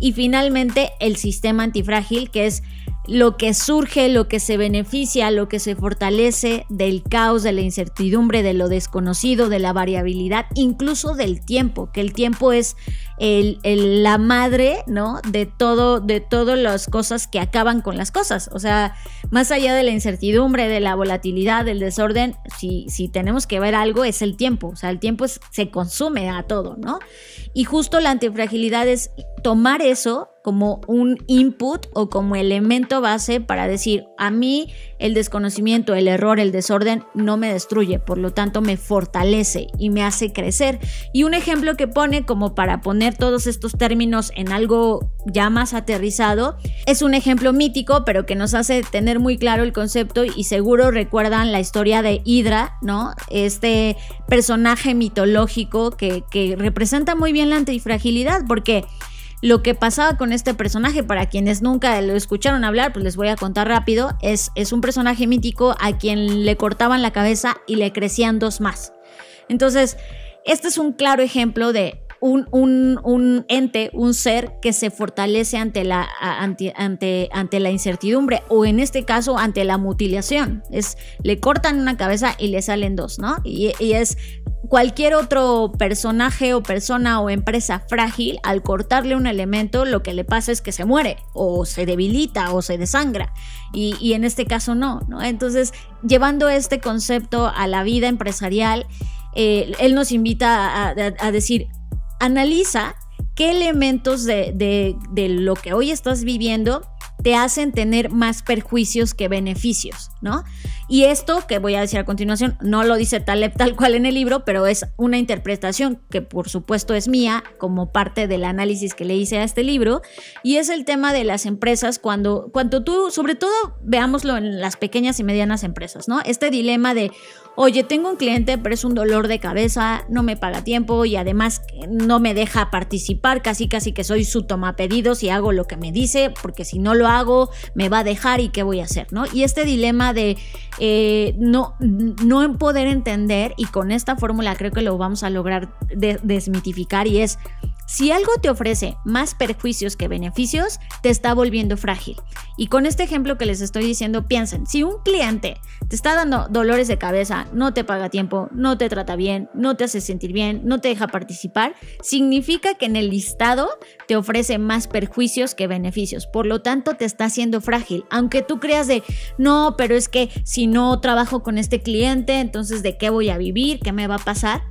Y finalmente el sistema antifrágil, que es lo que surge, lo que se beneficia, lo que se fortalece del caos, de la incertidumbre, de lo desconocido, de la variabilidad, incluso del tiempo, que el tiempo es el, la madre, ¿no? De todo, de todas las cosas que acaban con las cosas. O sea, más allá de la incertidumbre, de la volatilidad, del desorden, si, si tenemos que ver algo, es el tiempo. O sea, el tiempo se consume a todo, ¿no? Y justo la antifragilidad es tomar eso como un input o como elemento base para decir, a mí el desconocimiento, el error, el desorden no me destruye, por lo tanto me fortalece y me hace crecer. Y un ejemplo que pone como para poner todos estos términos en algo ya más aterrizado, es un ejemplo mítico, pero que nos hace tener muy claro el concepto y seguro recuerdan la historia de Hydra, ¿no? Este personaje mitológico que, que representa muy bien la antifragilidad, porque lo que pasaba con este personaje, para quienes nunca lo escucharon hablar, pues les voy a contar rápido, es, es un personaje mítico a quien le cortaban la cabeza y le crecían dos más. Entonces, este es un claro ejemplo de un, ente, un ser que se fortalece ante la, ante, ante, la incertidumbre o en este caso ante la mutilación. Es, le cortan una cabeza y le salen dos, ¿no? Y, es cualquier otro personaje o persona o empresa frágil, al cortarle un elemento, lo que le pasa es que se muere o se debilita o se desangra. Y, en este caso no, ¿no? Entonces, llevando este concepto a la vida empresarial, eh, él nos invita a decir, analiza qué elementos de, lo que hoy estás viviendo te hacen tener más perjuicios que beneficios, ¿no? Y esto que voy a decir a continuación no lo dice Taleb tal cual en el libro, pero es una interpretación que por supuesto es mía como parte del análisis que le hice a este libro y es el tema de las empresas cuando cuando tú sobre todo veámoslo en las pequeñas y medianas empresas, ¿no? Este dilema de oye, tengo un cliente, pero es un dolor de cabeza, no me paga tiempo y además no me deja participar, casi casi que soy su toma pedidos y hago lo que me dice, porque si no lo hago, me va a dejar y qué voy a hacer, ¿no? Y este dilema de eh, no, no poder entender, y con esta fórmula creo que lo vamos a lograr desmitificar, y es si algo te ofrece más perjuicios que beneficios, te está volviendo frágil. Y con este ejemplo que les estoy diciendo, piensen, si un cliente te está dando dolores de cabeza, no te paga tiempo, no te trata bien, no te hace sentir bien, no te deja participar, significa que en el listado te ofrece más perjuicios que beneficios. Por lo tanto, te está haciendo frágil. Aunque tú creas de, no, pero es que si no trabajo con este cliente, entonces ¿de qué voy a vivir? ¿Qué me va a pasar?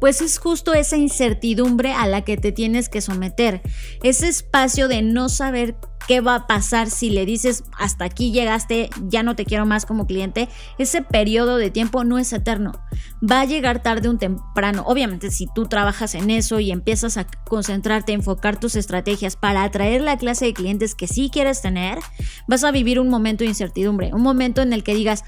Pues es justo esa incertidumbre a la que te tienes que someter, ese espacio de no saber qué va a pasar si le dices hasta aquí llegaste, ya no te quiero más como cliente, ese periodo de tiempo no es eterno. Va a llegar tarde un temprano. Obviamente si tú trabajas en eso y empiezas a concentrarte, enfocar tus estrategias para atraer la clase de clientes que sí quieres tener, vas a vivir un momento de incertidumbre, un momento en el que digas,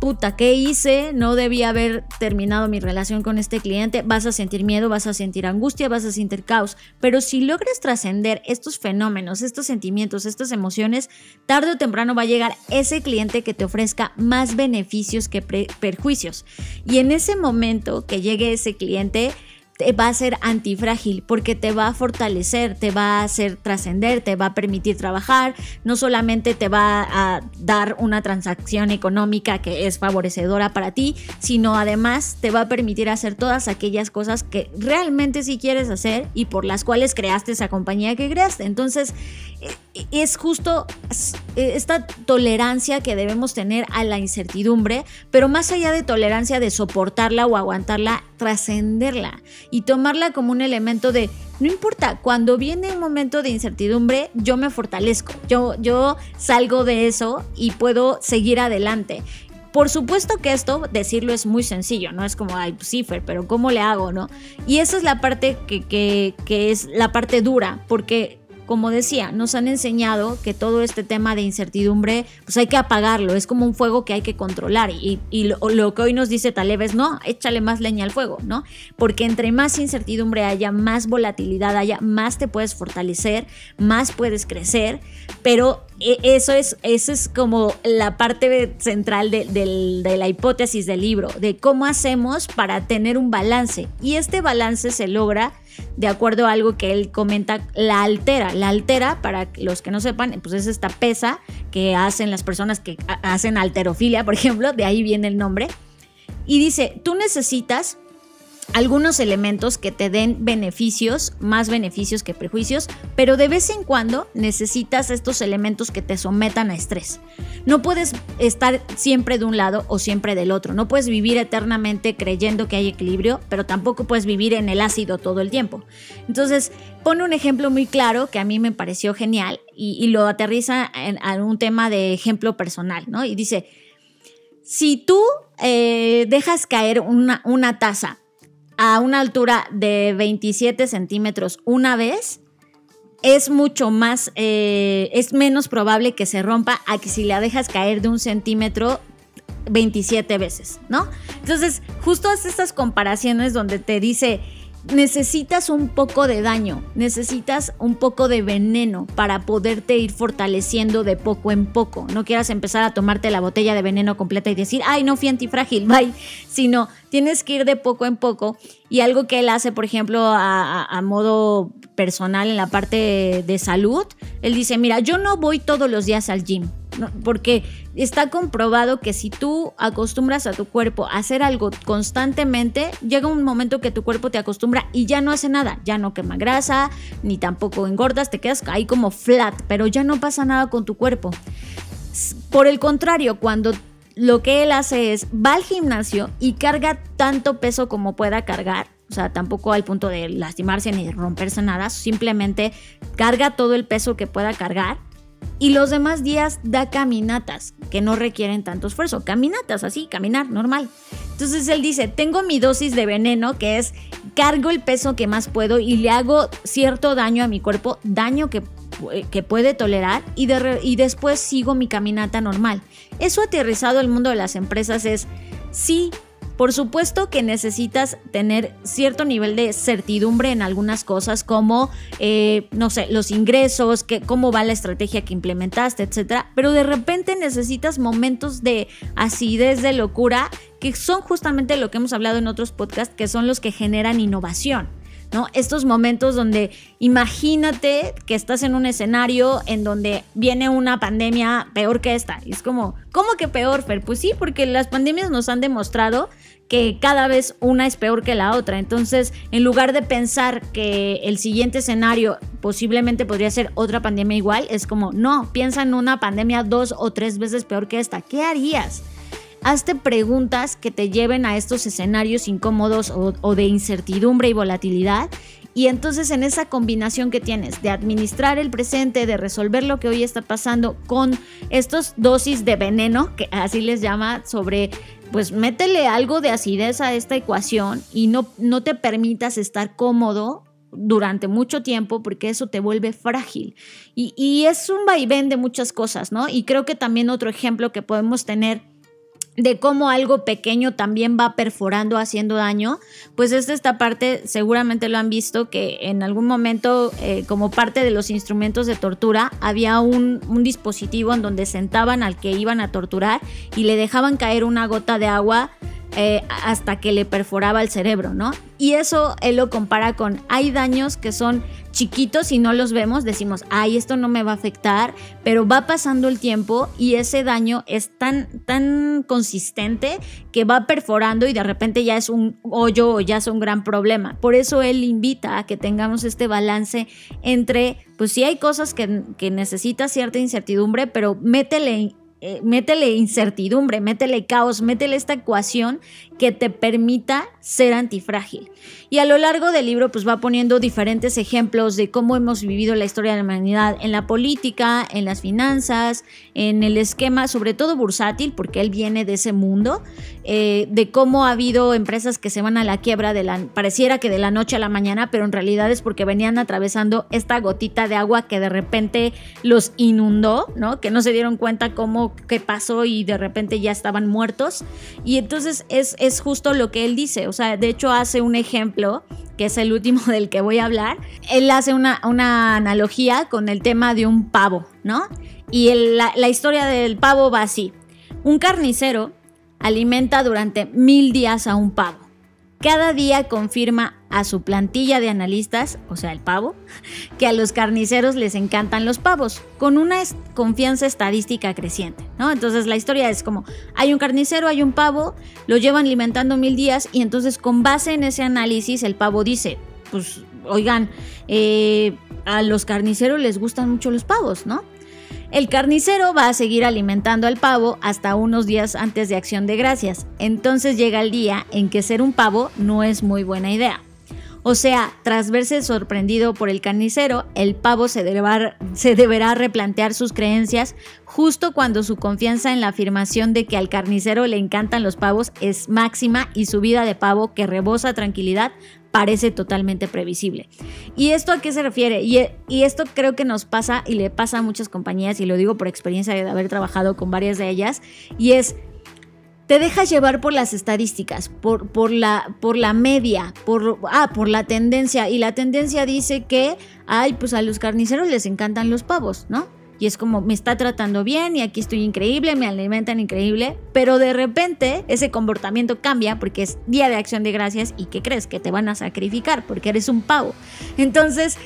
puta, ¿qué hice? No debía haber terminado mi relación con este cliente. Vas a sentir miedo, vas a sentir angustia, vas a sentir caos. Pero si logras trascender estos fenómenos, estos sentimientos, estas emociones, tarde o temprano va a llegar ese cliente que te ofrezca más beneficios que perjuicios. Y en ese momento que llegue ese cliente, te va a ser antifrágil porque te va a fortalecer, te va a hacer trascender, te va a permitir trabajar, no solamente te va a dar una transacción económica que es favorecedora para ti, sino además te va a permitir hacer todas aquellas cosas que realmente sí quieres hacer y por las cuales creaste esa compañía que creaste. Entonces, e, es justo e, esta tolerancia que debemos tener a la incertidumbre, pero más allá de tolerancia de soportarla o aguantarla, trascenderla y tomarla como un elemento de, no importa, cuando viene un momento de incertidumbre, yo me fortalezco, yo, yo salgo de eso y puedo seguir adelante. Por supuesto que esto, decirlo es muy sencillo, no es como, ay, pues sí, pero ¿cómo le hago, no? Y esa es la parte que, que, que es la parte dura, porque como decía, nos han enseñado que todo este tema de incertidumbre, pues hay que apagarlo, es como un fuego que hay que controlar. Y, lo, que hoy nos dice Taleb es, no, échale más leña al fuego, ¿no? Porque entre más incertidumbre haya, más volatilidad haya, más te puedes fortalecer, más puedes crecer, pero eso es, eso es como la parte central de, de la hipótesis del libro, de cómo hacemos para tener un balance. Y este balance se logra de acuerdo a algo que él comenta, la altera. La altera, para los que no sepan, pues es esta pesa que hacen las personas que hacen alterofilia, por ejemplo, de ahí viene el nombre. Y dice, tú necesitas algunos elementos que te den beneficios, más beneficios que prejuicios, pero de vez en cuando necesitas estos elementos que te sometan a estrés. No puedes estar siempre de un lado o siempre del otro, no puedes vivir eternamente creyendo que hay equilibrio, pero tampoco puedes vivir en el ácido todo el tiempo. Entonces, pone un ejemplo muy claro que a mí me pareció genial y, lo aterriza en, un tema de ejemplo personal, ¿no? Y dice, si tú eh, dejas caer una, una taza a una altura de 27 centímetros una vez, es mucho más, eh, es menos probable que se rompa a que si la dejas caer de un centímetro 27 veces, ¿no? Entonces, justo estas comparaciones donde te dice, necesitas un poco de daño, necesitas un poco de veneno para poderte ir fortaleciendo de poco en poco. No quieras empezar a tomarte la botella de veneno completa y decir, ay, no fui antifrágil, bye, sino tienes que ir de poco en poco. Y algo que él hace, por ejemplo, a, modo personal en la parte de salud, él dice, mira, yo no voy todos los días al gym porque está comprobado que si tú acostumbras a tu cuerpo a hacer algo constantemente, llega un momento que tu cuerpo te acostumbra y ya no hace nada, ya no quema grasa, ni tampoco engordas, te quedas ahí como flat, pero ya no pasa nada con tu cuerpo. Por el contrario, cuando lo que él hace es va al gimnasio y carga tanto peso como pueda cargar, o sea, tampoco al punto de lastimarse ni romperse nada, simplemente carga todo el peso que pueda cargar y los demás días da caminatas que no requieren tanto esfuerzo. Caminatas, así, caminar, normal. Entonces él dice, tengo mi dosis de veneno que es cargo el peso que más puedo y le hago cierto daño a mi cuerpo, daño que, que puede tolerar y, y después sigo mi caminata normal. Eso aterrizado al mundo de las empresas es, sí, Por supuesto que necesitas tener cierto nivel de certidumbre en algunas cosas como, eh, no sé, los ingresos, que, cómo va la estrategia que implementaste, etcétera. Pero de repente necesitas momentos de acidez, de locura, que son justamente lo que hemos hablado en otros podcasts, que son los que generan innovación. ¿No? Estos momentos donde imagínate que estás en un escenario en donde viene una pandemia peor que esta. Y es como, ¿cómo que peor, Fer? Pues sí, porque las pandemias nos han demostrado que cada vez una es peor que la otra. Entonces, en lugar de pensar que el siguiente escenario posiblemente podría ser otra pandemia igual, es como, no, piensa en una pandemia dos o tres veces peor que esta. ¿Qué harías? Hazte preguntas que te lleven a estos escenarios incómodos o, de incertidumbre y volatilidad y entonces en esa combinación que tienes de administrar el presente, de resolver lo que hoy está pasando con estos dosis de veneno, que así les llama, sobre, pues métele algo de acidez a esta ecuación y no, no te permitas estar cómodo durante mucho tiempo porque eso te vuelve frágil. Y, y es un vaivén de muchas cosas, ¿no? Y creo que también otro ejemplo que podemos tener de cómo algo pequeño también va perforando, haciendo daño, pues es esta parte, seguramente lo han visto, que en algún momento, eh, como parte de los instrumentos de tortura, había un, un, dispositivo en donde sentaban al que iban a torturar y le dejaban caer una gota de agua eh, hasta que le perforaba el cerebro, ¿no? Y eso él lo compara con, hay daños que son chiquitos y no los vemos, decimos, ay, esto no me va a afectar, pero va pasando el tiempo y ese daño es tan, tan consistente que va perforando y de repente ya es un hoyo o ya es un gran problema. Por eso él invita a que tengamos este balance entre, pues sí hay cosas que, que necesitas cierta incertidumbre, pero métele eh, métele incertidumbre, métele caos, métele esta ecuación que te permita ser antifrágil. Y a lo largo del libro pues va poniendo diferentes ejemplos de cómo hemos vivido la historia de la humanidad en la política, en las finanzas, en el esquema sobre todo bursátil, porque él viene de ese mundo, eh, de cómo ha habido empresas que se van a la quiebra, de la, pareciera que de la noche a la mañana, pero en realidad es porque venían atravesando esta gotita de agua que de repente los inundó, ¿no? Que no se dieron cuenta cómo, qué pasó y de repente ya estaban muertos. Y entonces es es justo lo que él dice. O sea, de hecho hace un ejemplo, que es el último del que voy a hablar. Él hace una, una analogía con el tema de un pavo, ¿no? Y la, la historia del pavo va así. Un carnicero alimenta durante mil días a un pavo. Cada día confirma a su plantilla de analistas, o sea, el pavo, que a los carniceros les encantan los pavos, con una confianza estadística creciente, ¿no? Entonces la historia es como, hay un carnicero, hay un pavo, lo llevan alimentando mil días y entonces con base en ese análisis el pavo dice, pues, oigan, eh, a los carniceros les gustan mucho los pavos, ¿no? El carnicero va a seguir alimentando al pavo hasta unos días antes de Acción de Gracias. Entonces llega el día en que ser un pavo no es muy buena idea. O sea, tras verse sorprendido por el carnicero, el pavo se deberá, replantear sus creencias justo cuando su confianza en la afirmación de que al carnicero le encantan los pavos es máxima y su vida de pavo que rebosa tranquilidad parece totalmente previsible. ¿Y esto a qué se refiere? Y, esto creo que nos pasa y le pasa a muchas compañías, y lo digo por experiencia de haber trabajado con varias de ellas, y es, te dejas llevar por las estadísticas, por, la, media, ah, por la tendencia, y la tendencia dice que, ay, pues a los carniceros les encantan los pavos, ¿no? y es como me está tratando bien y aquí estoy increíble, me alimentan increíble, pero de repente ese comportamiento cambia porque es día de acción de gracias y ¿qué crees? Que te van a sacrificar porque eres un pavo. Entonces,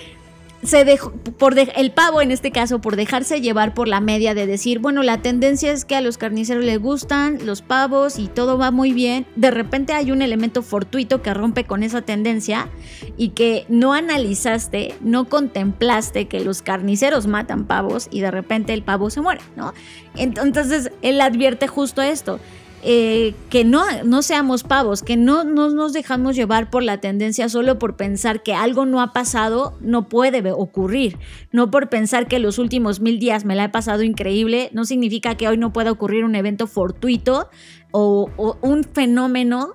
se dejó, por el pavo en este caso, por dejarse llevar por la media de decir, bueno, la tendencia es que a los carniceros les gustan los pavos y todo va muy bien, de repente hay un elemento fortuito que rompe con esa tendencia y que no analizaste, no contemplaste que los carniceros matan pavos y de repente el pavo se muere, ¿no? Entonces él advierte justo esto eh, que no, no seamos pavos, que no, no, nos dejamos llevar por la tendencia solo por pensar que algo no ha pasado, no puede ocurrir. No por pensar que los últimos mil días me la he pasado increíble, no significa que hoy no pueda ocurrir un evento fortuito o, o un fenómeno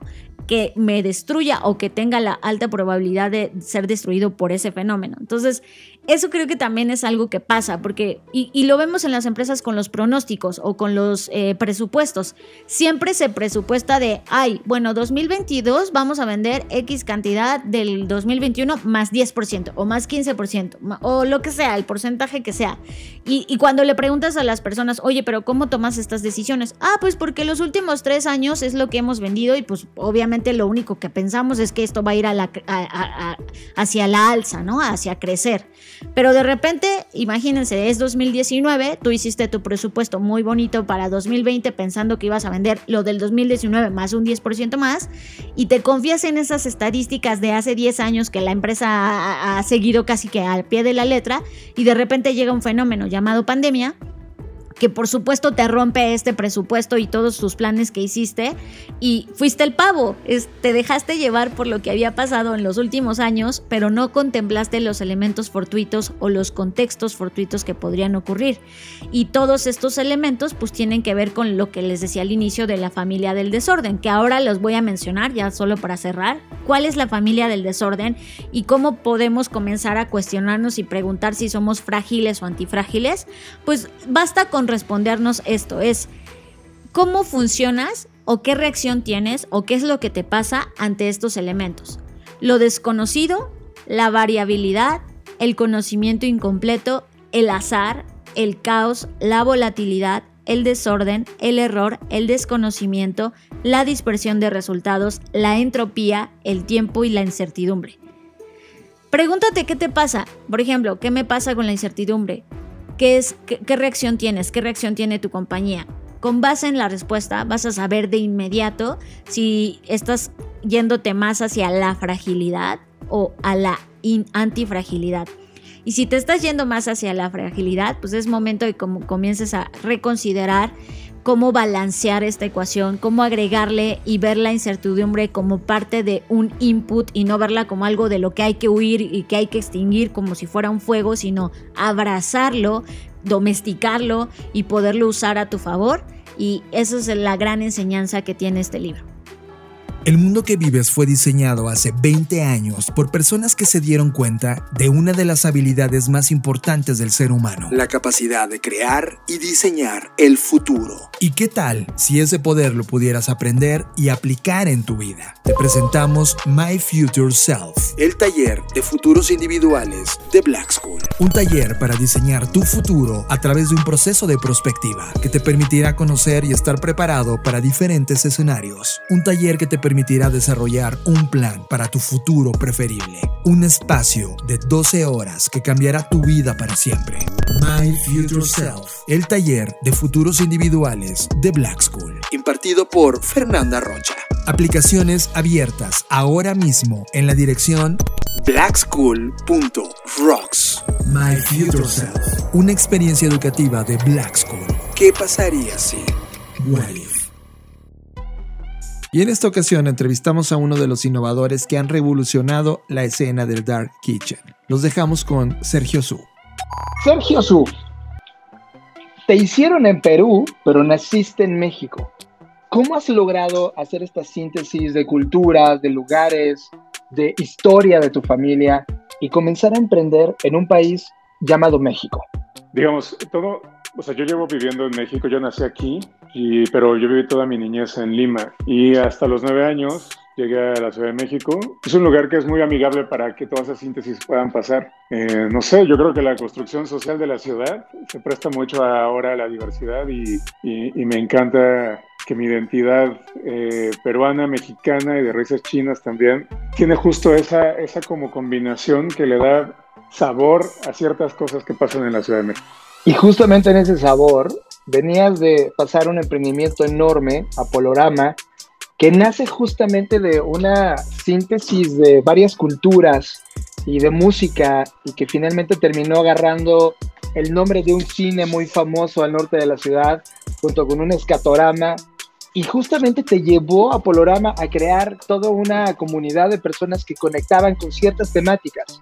que me destruya o que tenga la alta probabilidad de ser destruido por ese fenómeno. Entonces, eso creo que también es algo que pasa, porque, y, lo vemos en las empresas con los pronósticos o con los eh, presupuestos. Siempre se presupuesta de, ay, bueno, 2022 vamos a vender X cantidad del 2021 más 10% o más 15% o lo que sea, el porcentaje que sea. Y, cuando le preguntas a las personas, oye, pero ¿cómo tomas estas decisiones? Ah, pues porque los últimos tres años es lo que hemos vendido y pues obviamente lo único que pensamos es que esto va a ir hacia la alza, ¿no? Hacia crecer. Pero de repente, imagínense, es 2019, tú hiciste tu presupuesto muy bonito para 2020 pensando que ibas a vender lo del 2019 más un 10% más y te confías en esas estadísticas de hace 10 años que la empresa ha, seguido casi que al pie de la letra y de repente llega un fenómeno llamado pandemia que por supuesto te rompe este presupuesto y todos tus planes que hiciste y fuiste el pavo, te dejaste llevar por lo que había pasado en los últimos años, pero no contemplaste los elementos fortuitos o los contextos fortuitos que podrían ocurrir. Y todos estos elementos pues tienen que ver con lo que les decía al inicio de la familia del desorden, que ahora los voy a mencionar ya solo para cerrar. ¿Cuál es la familia del desorden y cómo podemos comenzar a cuestionarnos y preguntar si somos frágiles o antifrágiles? Pues basta con respondernos esto, es cómo funcionas o qué reacción tienes o qué es lo que te pasa ante estos elementos. Lo desconocido, la variabilidad, el conocimiento incompleto, el azar, el caos, la volatilidad, el desorden, el error, el desconocimiento, la dispersión de resultados, la entropía, el tiempo y la incertidumbre. Pregúntate qué te pasa. Por ejemplo, ¿qué me pasa con la incertidumbre? ¿Qué, reacción tienes? ¿Qué reacción tiene tu compañía? Con base en la respuesta vas a saber de inmediato si estás yéndote más hacia la fragilidad o a la antifragilidad. Y si te estás yendo más hacia la fragilidad, pues es momento de que comiences a reconsiderar cómo balancear esta ecuación, cómo agregarle y ver la incertidumbre como parte de un input y no verla como algo de lo que hay que huir y que hay que extinguir como si fuera un fuego, sino abrazarlo, domesticarlo y poderlo usar a tu favor. Y esa es la gran enseñanza que tiene este libro.
El mundo que vives fue diseñado hace 20 años por personas que se dieron cuenta de una de las habilidades más importantes del ser humano, la capacidad de crear y diseñar el futuro. ¿Y qué tal si ese poder lo pudieras aprender y aplicar en tu vida? Te presentamos My Future Self, el taller de futuros individuales de Black School. Un taller para diseñar tu futuro a través de un proceso de prospectiva que te permitirá conocer y estar preparado para diferentes escenarios. Un taller que te permitirá permitirá desarrollar un plan para tu futuro preferible. Un espacio de 12 horas que cambiará tu vida para siempre. My Future Self, el taller de futuros individuales de Black School, impartido por Fernanda Rocha. Aplicaciones abiertas ahora mismo en la dirección blackschool.rocks. My Future Self, una experiencia educativa de Black School. ¿Qué pasaría si? Y en esta ocasión entrevistamos a uno de los innovadores que han revolucionado la escena del Dark Kitchen. Los dejamos con Sergio Su.
Sergio Su, te hicieron en Perú, pero naciste en México. ¿Cómo has logrado hacer esta síntesis de culturas, de lugares, de historia de tu familia y comenzar a emprender en un país llamado México?
Digamos, todo, o sea, yo llevo viviendo en México, yo nací aquí, y, pero yo viví toda mi niñez en Lima y hasta los nueve años llegué a la Ciudad de México. Es un lugar que es muy amigable para que todas esas síntesis puedan pasar. Eh, no sé, yo creo que la construcción social de la ciudad se presta mucho ahora a la diversidad y, me encanta que mi identidad eh, peruana, mexicana y de raíces chinas también tiene justo esa, esa como combinación que le da sabor a ciertas cosas que pasan en la Ciudad de México.
Y justamente en ese sabor, venías de pasar un emprendimiento enorme, Apolorama, que nace justamente de una síntesis de varias culturas y de música y que finalmente terminó agarrando el nombre de un cine muy famoso al norte de la ciudad junto con un escatorama y justamente te llevó a Polorama a crear toda una comunidad de personas que conectaban con ciertas temáticas.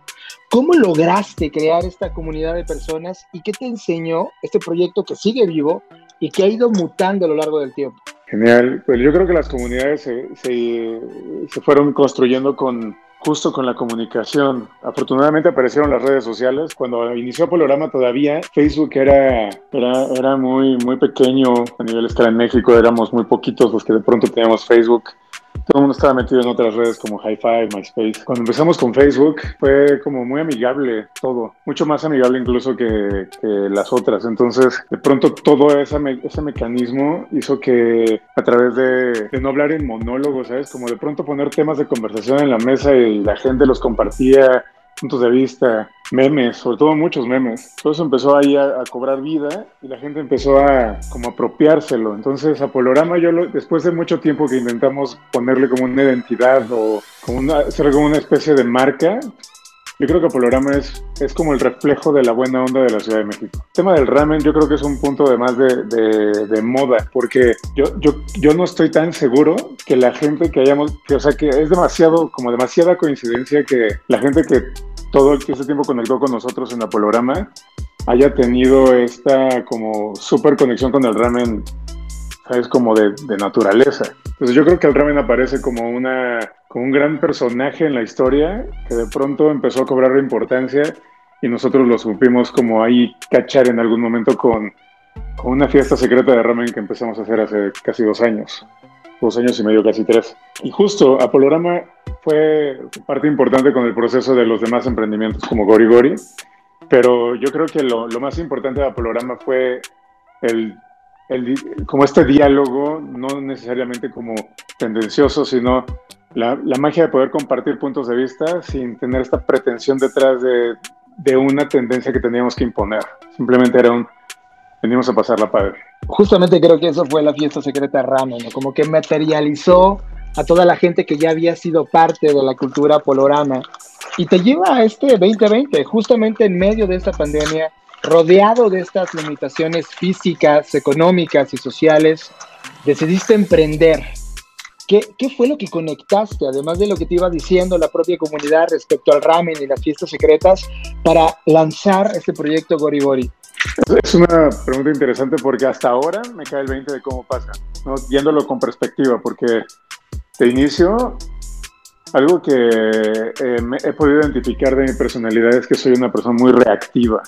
¿Cómo lograste crear esta comunidad de personas y qué te enseñó este proyecto que sigue vivo y que ha ido mutando a lo largo del tiempo?
Genial, pues yo creo que las comunidades se, fueron construyendo con, justo con la comunicación. Afortunadamente aparecieron las redes sociales. Cuando inició Polorama todavía Facebook era, era, era muy, muy pequeño a nivel escala en México. Éramos muy poquitos los que de pronto teníamos Facebook. Todo el mundo estaba metido en otras redes como Hi-Fi, MySpace. Cuando empezamos con Facebook fue como muy amigable todo, mucho más amigable incluso que, que las otras. Entonces, de pronto todo ese, ese mecanismo hizo que a través de, de no hablar en monólogos, ¿sabes? Como de pronto poner temas de conversación en la mesa y la gente los compartía, puntos de vista, memes, sobre todo muchos memes. Todo eso empezó ahí a, cobrar vida y la gente empezó a como apropiárselo. Entonces a Polorama yo lo- después de mucho tiempo que intentamos ponerle como una identidad o como una, hacer como una especie de marca, yo creo que Polorama es, es como el reflejo de la buena onda de la Ciudad de México. El tema del ramen yo creo que es un punto de más de, de- moda, porque yo, yo, yo no estoy tan seguro que la gente que hayamos, que, o sea, que es demasiado, como demasiada coincidencia que la gente que todo ese tiempo conectó con nosotros en Apolorama haya tenido esta como súper conexión con el ramen, ¿sabes? Como de, naturaleza. Entonces yo creo que el ramen aparece como, una, como un gran personaje en la historia que de pronto empezó a cobrar importancia y nosotros lo supimos como ahí cachar en algún momento con, con una fiesta secreta de ramen que empezamos a hacer hace casi dos años. Dos años y medio, casi tres. Y justo Apolorama fue parte importante con el proceso de los demás emprendimientos como Gori Gori, pero yo creo que lo, lo más importante de Apolorama fue el, el como este diálogo, no necesariamente como tendencioso, sino la, la magia de poder compartir puntos de vista sin tener esta pretensión detrás de, de una tendencia que teníamos que imponer. Simplemente era un, venimos a pasar la padre.
Justamente creo que eso fue la fiesta secreta Ramen, ¿no? como que materializó a toda la gente que ya había sido parte de la cultura polorama y te lleva a este 2020, justamente en medio de esta pandemia, rodeado de estas limitaciones físicas, económicas y sociales, decidiste emprender. ¿Qué, ¿Qué fue lo que conectaste, además de lo que te iba diciendo la propia comunidad respecto al ramen y las fiestas secretas, para lanzar este proyecto Gori Gori?
Es una pregunta interesante porque hasta ahora me cae el 20 de cómo pasa, ¿no? yéndolo con perspectiva, porque de inicio, algo que eh, me he podido identificar de mi personalidad es que soy una persona muy reactiva.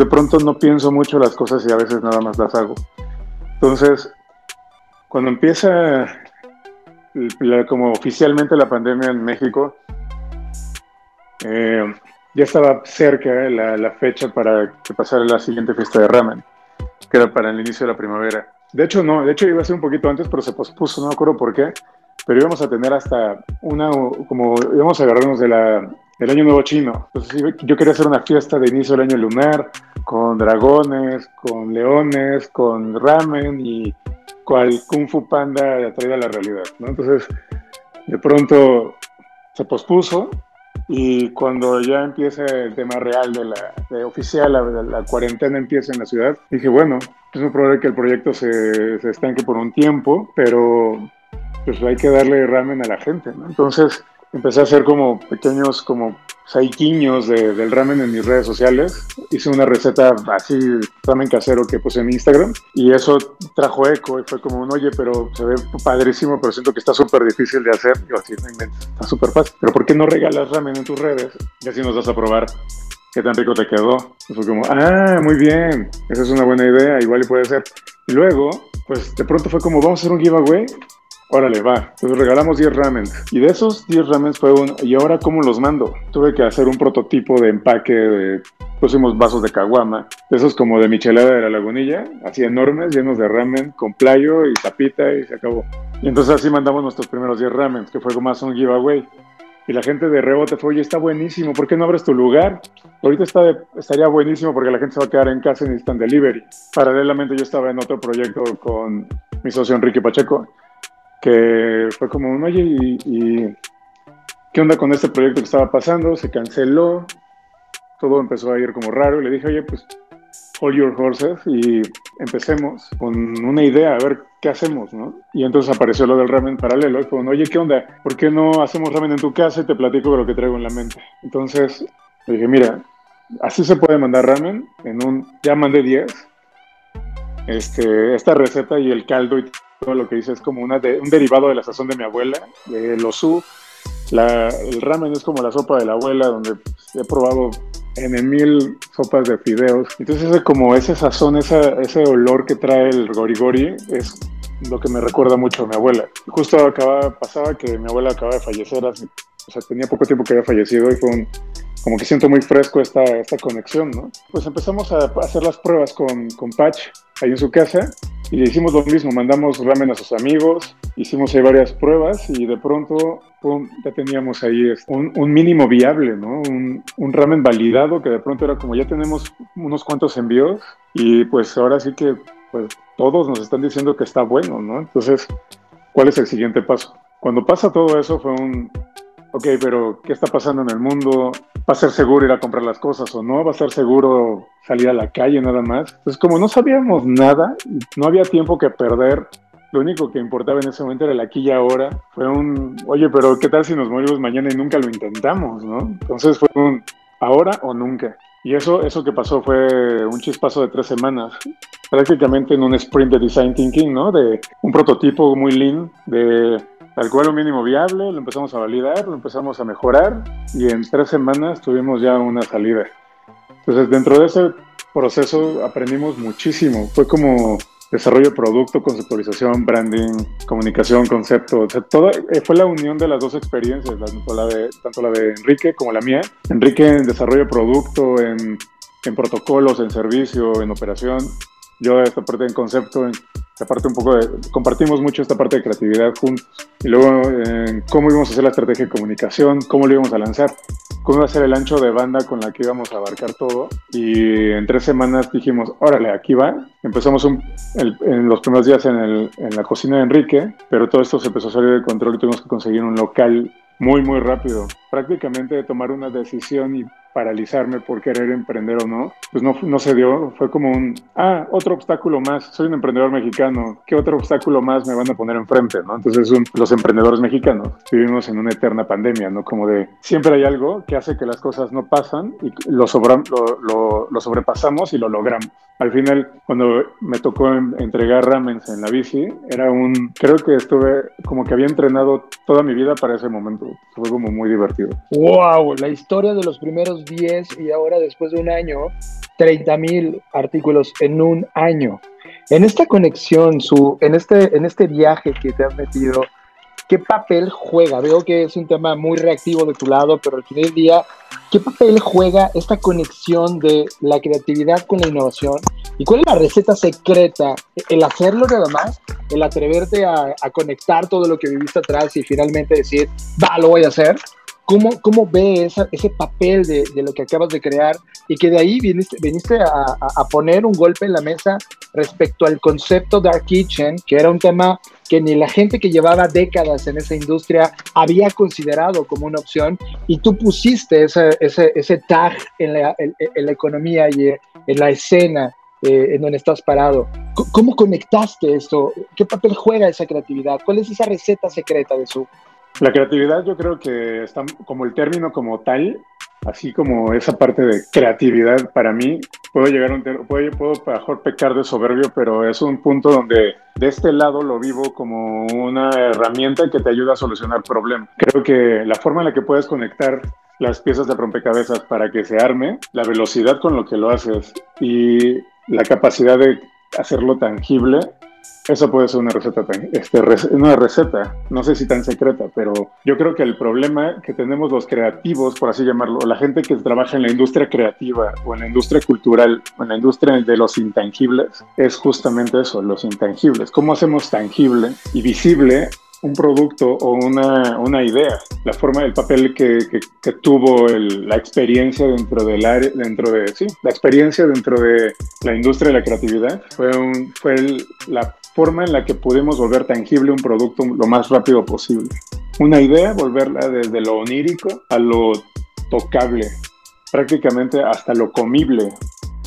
De pronto no pienso mucho las cosas y a veces nada más las hago. Entonces, cuando empieza la- como oficialmente la pandemia en México, eh, ya estaba cerca la, fecha para que pasara la siguiente fiesta de ramen, que era para el inicio de la primavera. De hecho, no, de hecho iba a ser un poquito antes, pero se pospuso, no me acuerdo por qué, pero íbamos a tener hasta una, como íbamos a agarrarnos de la, del año nuevo chino. Entonces yo quería hacer una fiesta de inicio del año lunar, con dragones, con leones, con ramen y cual Kung Fu Panda traída a la realidad, ¿no? Entonces, de pronto se pospuso y cuando ya empieza el tema real de la de oficial, la, la cuarentena empieza en la ciudad, dije, bueno, es muy probable que el proyecto se, se estanque por un tiempo, pero pues hay que darle ramen a la gente, ¿no? Entonces empecé a hacer como pequeños como saiquiños de, del ramen en mis redes sociales. Hice una receta así, ramen casero que puse en Instagram y eso trajo eco y fue como un, oye, pero se ve padrísimo, pero siento que está súper difícil de hacer. Yo así, está súper fácil. Pero ¿por qué no regalas ramen en tus redes? Y así nos vas a probar qué tan rico te quedó. Y fue como, ah, muy bien, esa es una buena idea, igual y puede ser. Y luego, pues de pronto fue como, vamos a hacer un giveaway. Órale, va. Entonces regalamos 10 ramen. Y de esos 10 ramen fue un, ¿y ahora cómo los mando? Tuve que hacer un prototipo de empaque de, pusimos vasos de caguama, esos como de michelada de la lagunilla, así enormes, llenos de ramen, con playo y tapita y se acabó. Y entonces así mandamos nuestros primeros 10 ramen, que fue más un giveaway. Y la gente de rebote fue, oye, está buenísimo, ¿por qué no abres tu lugar? Ahorita estaría buenísimo porque la gente se va a quedar en casa en instant delivery. Paralelamente yo estaba en otro proyecto con mi socio Enrique Pacheco, que fue como un, oye, ¿y, y qué onda con este proyecto que estaba pasando? Se canceló, todo empezó a ir como raro y le dije, oye, pues hold your horses y empecemos con una idea, a ver qué hacemos, ¿no? Y entonces apareció lo del ramen paralelo y fue, un, oye, ¿qué onda? ¿Por qué no hacemos ramen en tu casa y te platico de lo que traigo en la mente? Entonces le dije, mira, así se puede mandar ramen en un, ya mandé 10. Este, esta receta y el caldo y todo lo que hice es como una de- un derivado de la sazón de mi abuela, de losú, La, el ramen es como la sopa de la abuela, donde he probado en mil sopas de fideos. Entonces, ese, como ese sazón, esa, ese olor que trae el gorigori es lo que me recuerda mucho a mi abuela. Justo acaba, pasaba que mi abuela acaba de fallecer, hace, o sea, tenía poco tiempo que había fallecido y fue un, como que siento muy fresco esta, esta conexión, ¿no? Pues empezamos a hacer las pruebas con, con Patch ahí en su casa y le hicimos lo mismo, mandamos ramen a sus amigos, hicimos ahí varias pruebas y de pronto pum, ya teníamos ahí un, un mínimo viable, ¿no? Un, un, ramen validado que de pronto era como ya tenemos unos cuantos envíos y pues ahora sí que pues todos nos están diciendo que está bueno, ¿no? Entonces, ¿cuál es el siguiente paso? Cuando pasa todo eso fue un, ok, pero ¿qué está pasando en el mundo? ¿Va a ser seguro ir a comprar las cosas o no? ¿Va a ser seguro salir a la calle nada más? Entonces, como no sabíamos nada, no había tiempo que perder, lo único que importaba en ese momento era el aquí y ahora. Fue un, oye, pero ¿qué tal si nos morimos mañana y nunca lo intentamos, no? Entonces fue un, ahora o nunca. Y eso, eso que pasó fue un chispazo de tres semanas, prácticamente en un sprint de design thinking, ¿no? De un prototipo muy lean, de tal cual un mínimo viable, lo empezamos a validar, lo empezamos a mejorar y en tres semanas tuvimos ya una salida. Entonces, dentro de ese proceso aprendimos muchísimo. Fue como desarrollo de producto, conceptualización, branding, comunicación, concepto. O eh, fue la unión de las dos experiencias, tanto la, de, tanto la de Enrique como la mía. Enrique en desarrollo de producto, en, en protocolos, en servicio, en operación. Yo esta parte en concepto, esta parte un poco de... Compartimos mucho esta parte de creatividad juntos. Y luego en cómo íbamos a hacer la estrategia de comunicación, cómo lo íbamos a lanzar cómo iba a ser el ancho de banda con la que íbamos a abarcar todo. Y en tres semanas dijimos, órale, aquí va. Empezamos en los primeros días en, el, en la cocina de Enrique, pero todo esto se empezó a salir de control y tuvimos que conseguir un local muy, muy rápido. Prácticamente tomar una decisión y paralizarme por querer emprender o no, pues no, no se dio. Fue como un, ah, otro obstáculo más. Soy un emprendedor mexicano. ¿Qué otro obstáculo más me van a poner enfrente? ¿no? Entonces, los emprendedores mexicanos vivimos en una eterna pandemia, ¿no? Como de siempre hay algo que hace que las cosas no pasan y lo, lo, lo, lo sobrepasamos y lo logramos. Al final, cuando me tocó entregar ramens en la bici, era un, creo que estuve como que había entrenado toda mi vida para ese momento. Fue como muy divertido.
¡Wow! La historia de los primeros 10 y ahora después de un año, 30 mil artículos en un año. En esta conexión, su, en, este, en este viaje que te has metido, ¿qué papel juega? Veo que es un tema muy reactivo de tu lado, pero al final del día, ¿qué papel juega esta conexión de la creatividad con la innovación? ¿Y cuál es la receta secreta? ¿El hacerlo nada más? ¿El atreverte a, a conectar todo lo que viviste atrás y finalmente decir, va, lo voy a hacer? ¿Cómo, cómo ve ese papel de, de, lo que acabas de crear y que de ahí viniste, viniste a, a, poner un golpe en la mesa respecto al concepto Dark Kitchen, que era un tema que ni la gente que llevaba décadas en esa industria había considerado como una opción y tú pusiste ese, ese, ese tag en la, en, en la, economía y en la escena eh, en donde estás parado. ¿Cómo conectaste esto? ¿Qué papel juega esa creatividad? ¿Cuál es esa receta secreta de su
la creatividad yo creo que está como el término como tal, así como esa parte de creatividad para mí, puedo llegar a un puedo, puedo mejor pecar de soberbio, pero es un punto donde de este lado lo vivo como una herramienta que te ayuda a solucionar problemas. Creo que la forma en la que puedes conectar las piezas de rompecabezas para que se arme, la velocidad con lo que lo haces y la capacidad de hacerlo tangible eso puede ser una receta, este, una receta, no sé si tan secreta, pero yo creo que el problema que tenemos los creativos, por así llamarlo, la gente que trabaja en la industria creativa o en la industria cultural o en la industria de los intangibles, es justamente eso, los intangibles. ¿Cómo hacemos tangible y visible un producto o una, una, idea. La forma, el papel que, que, que tuvo el, la experiencia dentro del área, dentro de, sí, la experiencia dentro de la industria de la creatividad fue, un, fue el, la forma en la que pudimos volver tangible un producto lo más rápido posible. Una idea, volverla desde lo onírico a lo tocable, prácticamente hasta lo comible.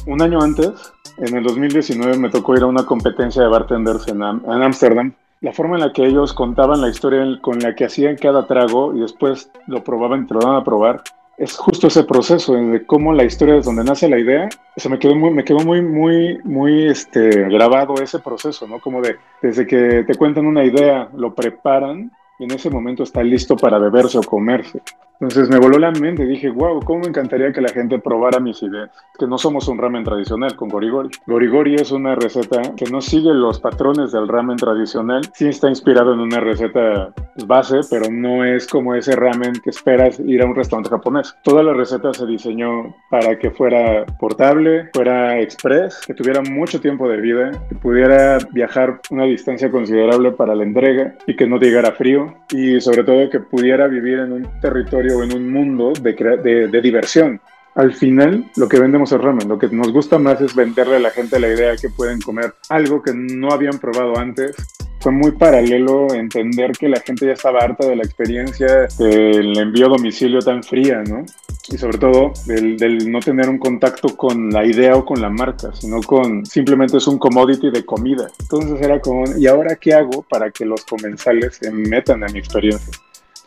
Un año antes, en el 2019, me tocó ir a una competencia de bartenders en Ámsterdam. La forma en la que ellos contaban la historia con la que hacían cada trago y después lo probaban y te lo daban a probar, es justo ese proceso de cómo la historia es donde nace la idea. O me quedó muy, me quedó muy, muy, muy este, grabado ese proceso, ¿no? Como de, desde que te cuentan una idea, lo preparan y en ese momento está listo para beberse o comerse. Entonces me voló la mente, dije, wow, cómo me encantaría que la gente probara mis ideas. Que no somos un ramen tradicional con gorigori. Gorigori es una receta que no sigue los patrones del ramen tradicional. Sí está inspirado en una receta base, pero no es como ese ramen que esperas ir a un restaurante japonés. Toda la receta se diseñó para que fuera portable, fuera express, que tuviera mucho tiempo de vida, que pudiera viajar una distancia considerable para la entrega y que no llegara frío y sobre todo que pudiera vivir en un territorio o en un mundo de, de, diversión. Al final, lo que vendemos es ramen. Lo que nos gusta más es venderle a la gente la idea que pueden comer algo que no habían probado antes. Fue muy paralelo entender que la gente ya estaba harta de la experiencia del envío a domicilio tan fría, ¿no? Y sobre todo del, no tener un contacto con la idea o con la marca, sino con simplemente es un commodity de comida. Entonces era como, ¿y ahora qué hago para que los comensales se metan en mi experiencia?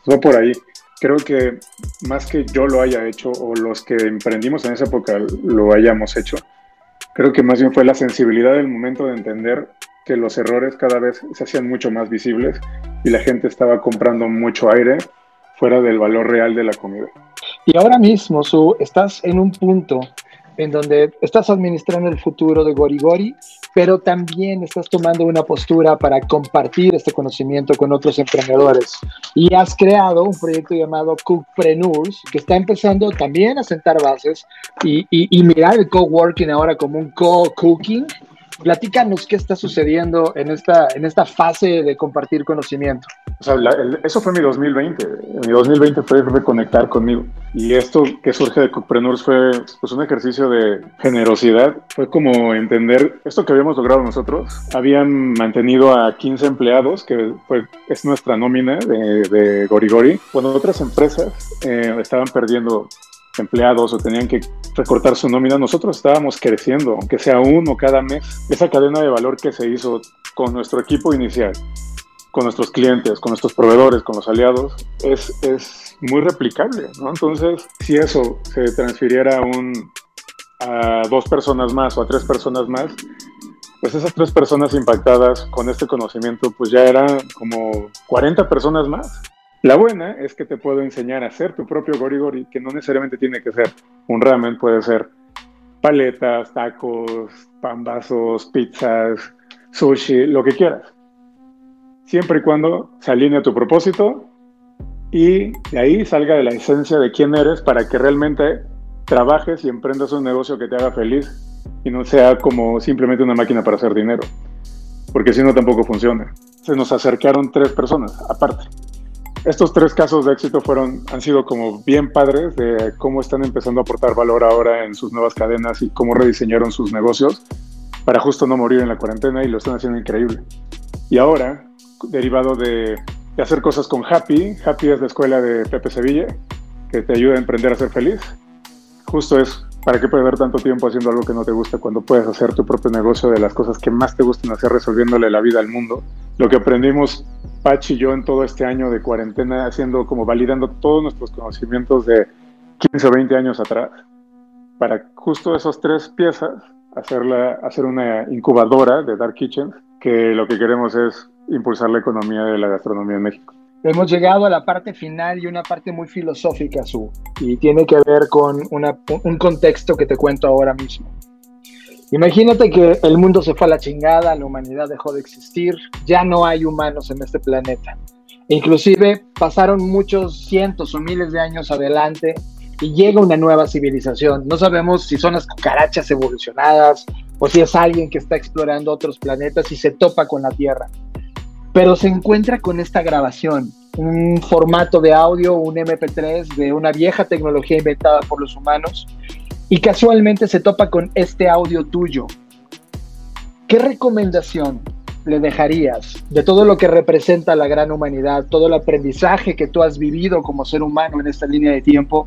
Fue por ahí creo que más que yo lo haya hecho o los que emprendimos en esa época lo hayamos hecho, creo que más bien fue la sensibilidad del momento de entender que los errores cada vez se hacían mucho más visibles y la gente estaba comprando mucho aire fuera del valor real de la comida.
Y ahora mismo, Su, estás en un punto en donde estás administrando el futuro de Gorigori, pero también estás tomando una postura para compartir este conocimiento con otros emprendedores. Y has creado un proyecto llamado Cookpreneurs, que está empezando también a sentar bases y, y mirar el coworking ahora como un co-cooking Platícanos qué está sucediendo en esta, en esta fase de compartir conocimiento.
O sea, eso fue mi 2020. Mi 2020 fue reconectar conmigo. Y esto que surge de Cookpreneurs fue pues, un ejercicio de generosidad. Fue como entender esto que habíamos logrado nosotros. Habían mantenido a 15 empleados, que fue, es nuestra nómina de, de Gorigori. Cuando otras empresas eh, estaban perdiendo empleados o tenían que recortar su nómina, nosotros estábamos creciendo, aunque sea uno cada mes. Esa cadena de valor que se hizo con nuestro equipo inicial, con nuestros clientes, con nuestros proveedores, con los aliados, es, es muy replicable. ¿no? Entonces, si eso se transfiriera a, un, a dos personas más o a tres personas más, pues esas tres personas impactadas con este conocimiento, pues ya eran como 40 personas más. La buena es que te puedo enseñar a hacer tu propio gorigori, que no necesariamente tiene que ser un ramen, puede ser paletas, tacos, pambazos, pizzas, sushi, lo que quieras. Siempre y cuando se alinee a tu propósito y de ahí salga de la esencia de quién eres para que realmente trabajes y emprendas un negocio que te haga feliz y no sea como simplemente una máquina para hacer dinero. Porque si no tampoco funciona. Se nos acercaron tres personas aparte estos tres casos de éxito fueron, han sido como bien padres de cómo están empezando a aportar valor ahora en sus nuevas cadenas y cómo rediseñaron sus negocios para justo no morir en la cuarentena y lo están haciendo increíble. Y ahora, derivado de, de hacer cosas con Happy, Happy es la escuela de Pepe Sevilla, que te ayuda a emprender a ser feliz. Justo es, ¿para qué perder tanto tiempo haciendo algo que no te gusta cuando puedes hacer tu propio negocio de las cosas que más te gustan hacer resolviéndole la vida al mundo? Lo que aprendimos Pachi y yo en todo este año de cuarentena, haciendo como validando todos nuestros conocimientos de 15 o 20 años atrás, para justo esas tres piezas hacerla, hacer una incubadora de Dark Kitchen, que lo que queremos es impulsar la economía de la gastronomía en México.
Hemos llegado a la parte final y una parte muy filosófica, Su, y tiene que ver con un contexto que te cuento ahora mismo. Imagínate que el mundo se fue a la chingada, la humanidad dejó de existir, ya no hay humanos en este planeta. Inclusive pasaron muchos cientos o miles de años adelante y llega una nueva civilización. No sabemos si son las cucarachas evolucionadas o si es alguien que está explorando otros planetas y se topa con la Tierra. Pero se encuentra con esta grabación, un formato de audio, un MP3 de una vieja tecnología inventada por los humanos y casualmente se topa con este audio tuyo. ¿Qué recomendación le dejarías de todo lo que representa la gran humanidad, todo el aprendizaje que tú has vivido como ser humano en esta línea de tiempo?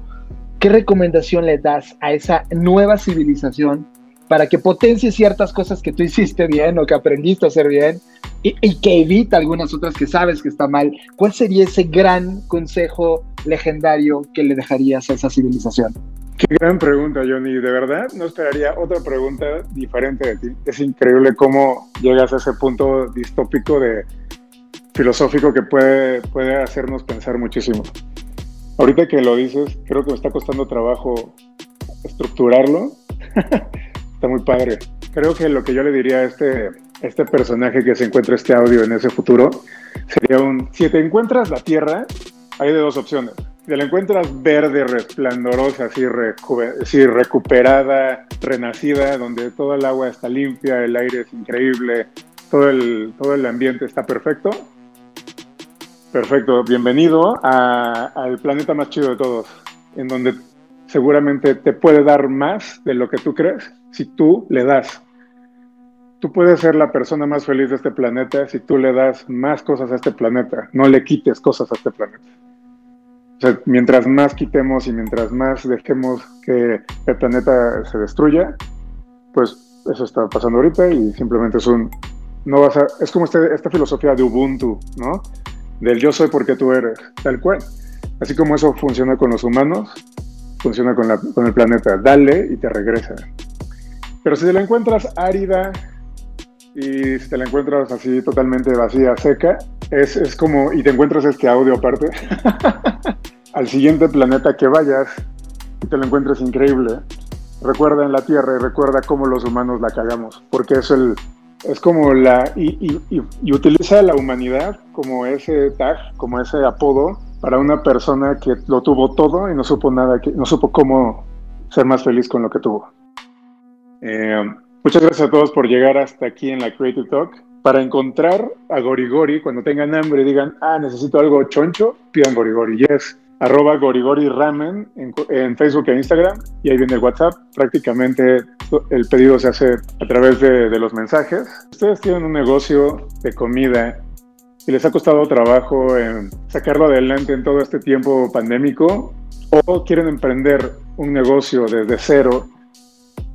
¿Qué recomendación le das a esa nueva civilización para que potencie ciertas cosas que tú hiciste bien o que aprendiste a hacer bien y, y, que evita algunas otras que sabes que está mal? ¿Cuál sería ese gran consejo legendario que le dejarías a esa civilización?
Qué gran pregunta, Johnny. De verdad, no esperaría otra pregunta diferente de ti. Es increíble cómo llegas a ese punto distópico de filosófico que puede, puede hacernos pensar muchísimo. Ahorita que lo dices, creo que me está costando trabajo estructurarlo. está muy padre. Creo que lo que yo le diría a este, este personaje que se encuentra este audio en ese futuro sería un, si te encuentras la Tierra, hay de dos opciones. Si la encuentras verde, resplandorosa, así, recuperada, renacida, donde todo el agua está limpia, el aire es increíble, todo el, todo el ambiente está perfecto. Perfecto, bienvenido al planeta más chido de todos, en donde seguramente te puede dar más de lo que tú crees si tú le das. Tú puedes ser la persona más feliz de este planeta si tú le das más cosas a este planeta, no le quites cosas a este planeta. O sea, mientras más quitemos y mientras más dejemos que el planeta se destruya, pues eso está pasando ahorita y simplemente es un no vas a, es como este, esta filosofía de Ubuntu, ¿no? Del yo soy porque tú eres, tal cual. Así como eso funciona con los humanos, funciona con, la, con el planeta. Dale y te regresa. Pero si te la encuentras árida y si te la encuentras así totalmente vacía, seca, es, es como, y te encuentras este audio aparte, al siguiente planeta que vayas y te lo encuentres increíble, recuerda en la Tierra y recuerda cómo los humanos la cagamos, porque es el, es como la, y, y, utiliza la humanidad como ese tag, como ese apodo para una persona que lo tuvo todo y no supo nada, que, no supo cómo ser más feliz con lo que tuvo. Eh, muchas gracias a todos por llegar hasta aquí en la Creative Talk. Para encontrar a Gorigori, cuando tengan hambre digan, ah, necesito algo choncho, pidan Gorigori. Yes arroba gorigori ramen en, Facebook e Instagram y ahí viene el WhatsApp. Prácticamente el pedido se hace a través de, los mensajes. Ustedes tienen un negocio de comida y les ha costado trabajo en sacarlo adelante en todo este tiempo pandémico o quieren emprender un negocio desde cero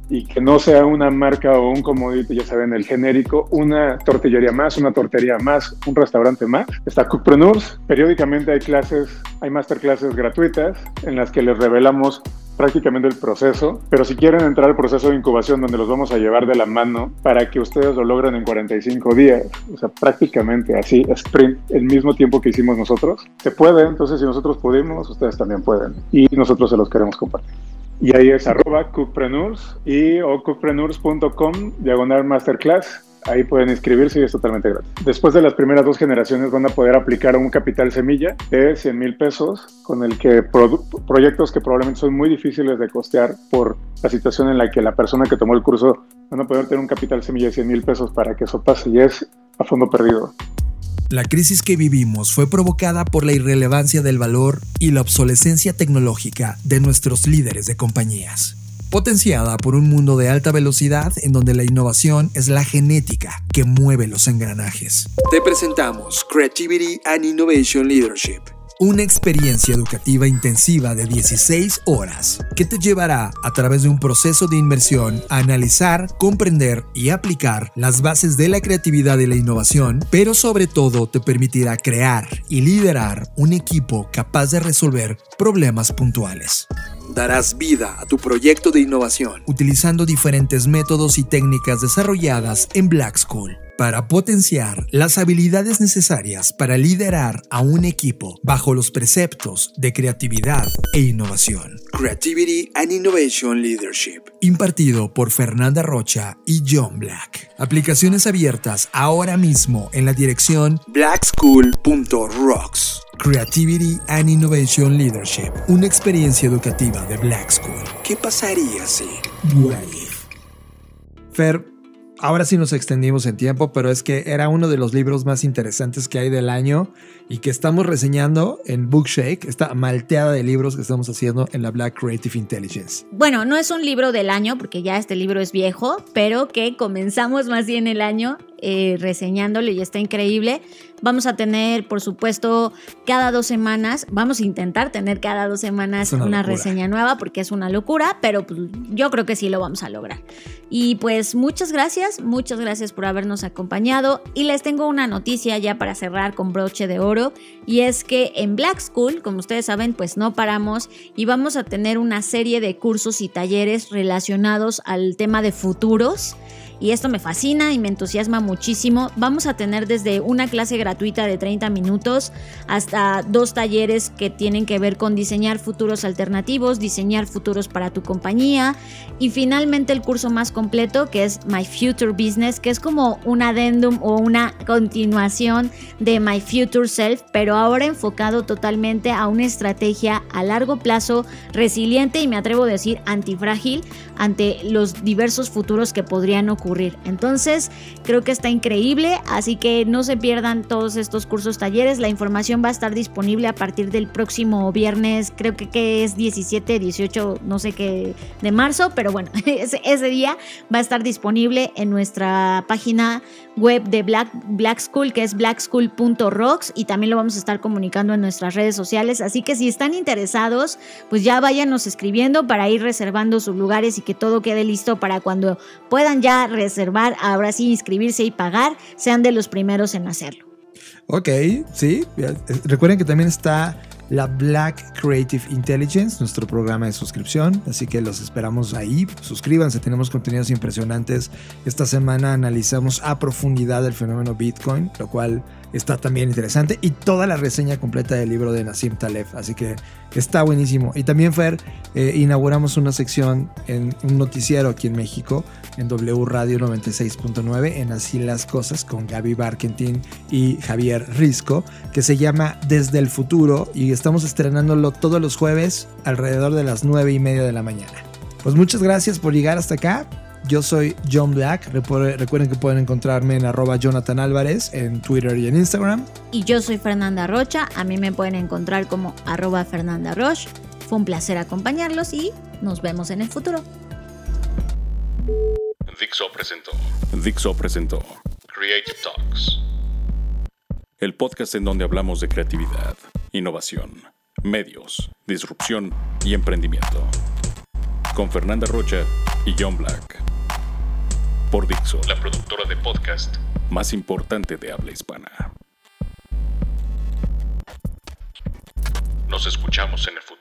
y que no sea una marca o un commodity, ya saben, el genérico, una tortillería más, una tortería más, un restaurante más. Está Cookpreneurs. Periódicamente hay clases, hay masterclasses gratuitas en las que les revelamos prácticamente el proceso, pero si quieren entrar al proceso de incubación donde los vamos a llevar de la mano para que ustedes lo logren en 45 días, o sea, prácticamente así, sprint, el mismo tiempo que hicimos nosotros, se puede, entonces si nosotros pudimos, ustedes también pueden y nosotros se los queremos compartir. Y ahí es arroba cookpreneurs y o cookpreneurs.com diagonal masterclass. Ahí pueden inscribirse y es totalmente gratis. Después de las primeras dos generaciones van a poder aplicar un capital semilla de 100 mil pesos con el que proyectos que probablemente son muy difíciles de costear por la situación en la que la persona que tomó el curso van a poder tener un capital semilla de 100 mil pesos para que eso pase y es a fondo perdido.
La crisis que vivimos fue provocada por la irrelevancia del valor y la obsolescencia tecnológica de nuestros líderes de compañías, potenciada por un mundo de alta velocidad en donde la innovación es la genética que mueve los engranajes. Te presentamos Creativity and Innovation Leadership una experiencia educativa intensiva de 16 horas que te llevará a través de un proceso de inmersión a analizar, comprender y aplicar las bases de la creatividad y la innovación, pero sobre todo te permitirá crear y liderar un equipo capaz de resolver problemas puntuales. Darás vida a tu proyecto de innovación utilizando diferentes métodos y técnicas desarrolladas en Black School para potenciar las habilidades necesarias para liderar a un equipo bajo los preceptos de creatividad e innovación. Creativity and Innovation Leadership, impartido por Fernanda Rocha y John Black. Aplicaciones abiertas ahora mismo en la dirección blackschool.rocks. Creativity and Innovation Leadership, una experiencia educativa de Black School. ¿Qué pasaría si? Fer, ahora sí nos extendimos en tiempo, pero es que era uno de los libros más interesantes que hay del año y que estamos reseñando en Bookshake, esta malteada de libros que estamos haciendo en la Black Creative Intelligence.
Bueno, no es un libro del año, porque ya este libro es viejo, pero que comenzamos más bien el año eh, reseñándolo y está increíble. Vamos a tener, por supuesto, cada dos semanas, vamos a intentar tener cada dos semanas una, reseña nueva porque es una locura, pero pues, yo creo que sí lo vamos a lograr. Y pues muchas gracias, muchas gracias por habernos acompañado. Y les tengo una noticia ya para cerrar con broche de oro y es que en Black School, como ustedes saben, pues no paramos y vamos a tener una serie de cursos y talleres relacionados al tema de futuros y esto me fascina y me entusiasma muchísimo. Vamos a tener desde una clase gratuita de 30 minutos hasta dos talleres que tienen que ver con diseñar futuros alternativos, diseñar futuros para tu compañía y finalmente el curso más completo que es My Future Business, que es como un adendum o una continuación de My Future Self, pero ahora enfocado totalmente a una estrategia a largo plazo, resiliente y me atrevo a decir antifrágil ante los diversos futuros que podrían Entonces, creo que está increíble, así que no se pierdan todos estos cursos talleres. La información va a estar disponible a partir del próximo viernes, creo que, que es 17, 18, no sé qué, de marzo, pero bueno, ese, ese día va a estar disponible en nuestra página web de Black, Black School, que es blackschool.rocks, y también lo vamos a estar comunicando en nuestras redes sociales. Así que si están interesados, pues ya váyanos escribiendo para ir reservando sus lugares y que todo quede listo para cuando puedan ya reservar, ahora sí inscribirse y pagar, sean de los primeros en hacerlo.
Ok, sí. Recuerden que también está la Black Creative Intelligence, nuestro programa de suscripción. Así que los esperamos ahí. Suscríbanse, tenemos contenidos impresionantes. Esta semana analizamos a profundidad el fenómeno Bitcoin, lo cual está también interesante. Y toda la reseña completa del libro de Nassim Taleb. Así que está buenísimo. Y también, Fer, eh, inauguramos una sección en un noticiero aquí en México, en W Radio 96.9, en Así las Cosas, con Gaby Barkentin y Javier Risco, que se llama Desde el Futuro. Y estamos estrenándolo todos los jueves alrededor de las 9 y media de la mañana. Pues muchas gracias por llegar hasta acá. Yo soy John Black. Recuerden que pueden encontrarme en arroba Jonathan Álvarez en Twitter y en Instagram.
Y yo soy Fernanda Rocha. A mí me pueden encontrar como arroba Fernanda Roche. Fue un placer acompañarlos y nos vemos en el futuro.
Dixo presentó. Dixo presentó Creative Talks. El podcast en donde hablamos de creatividad, innovación, medios, disrupción y emprendimiento. Con Fernanda Rocha y John Black por Dixo, la productora de podcast más importante de habla hispana. Nos escuchamos en el futuro.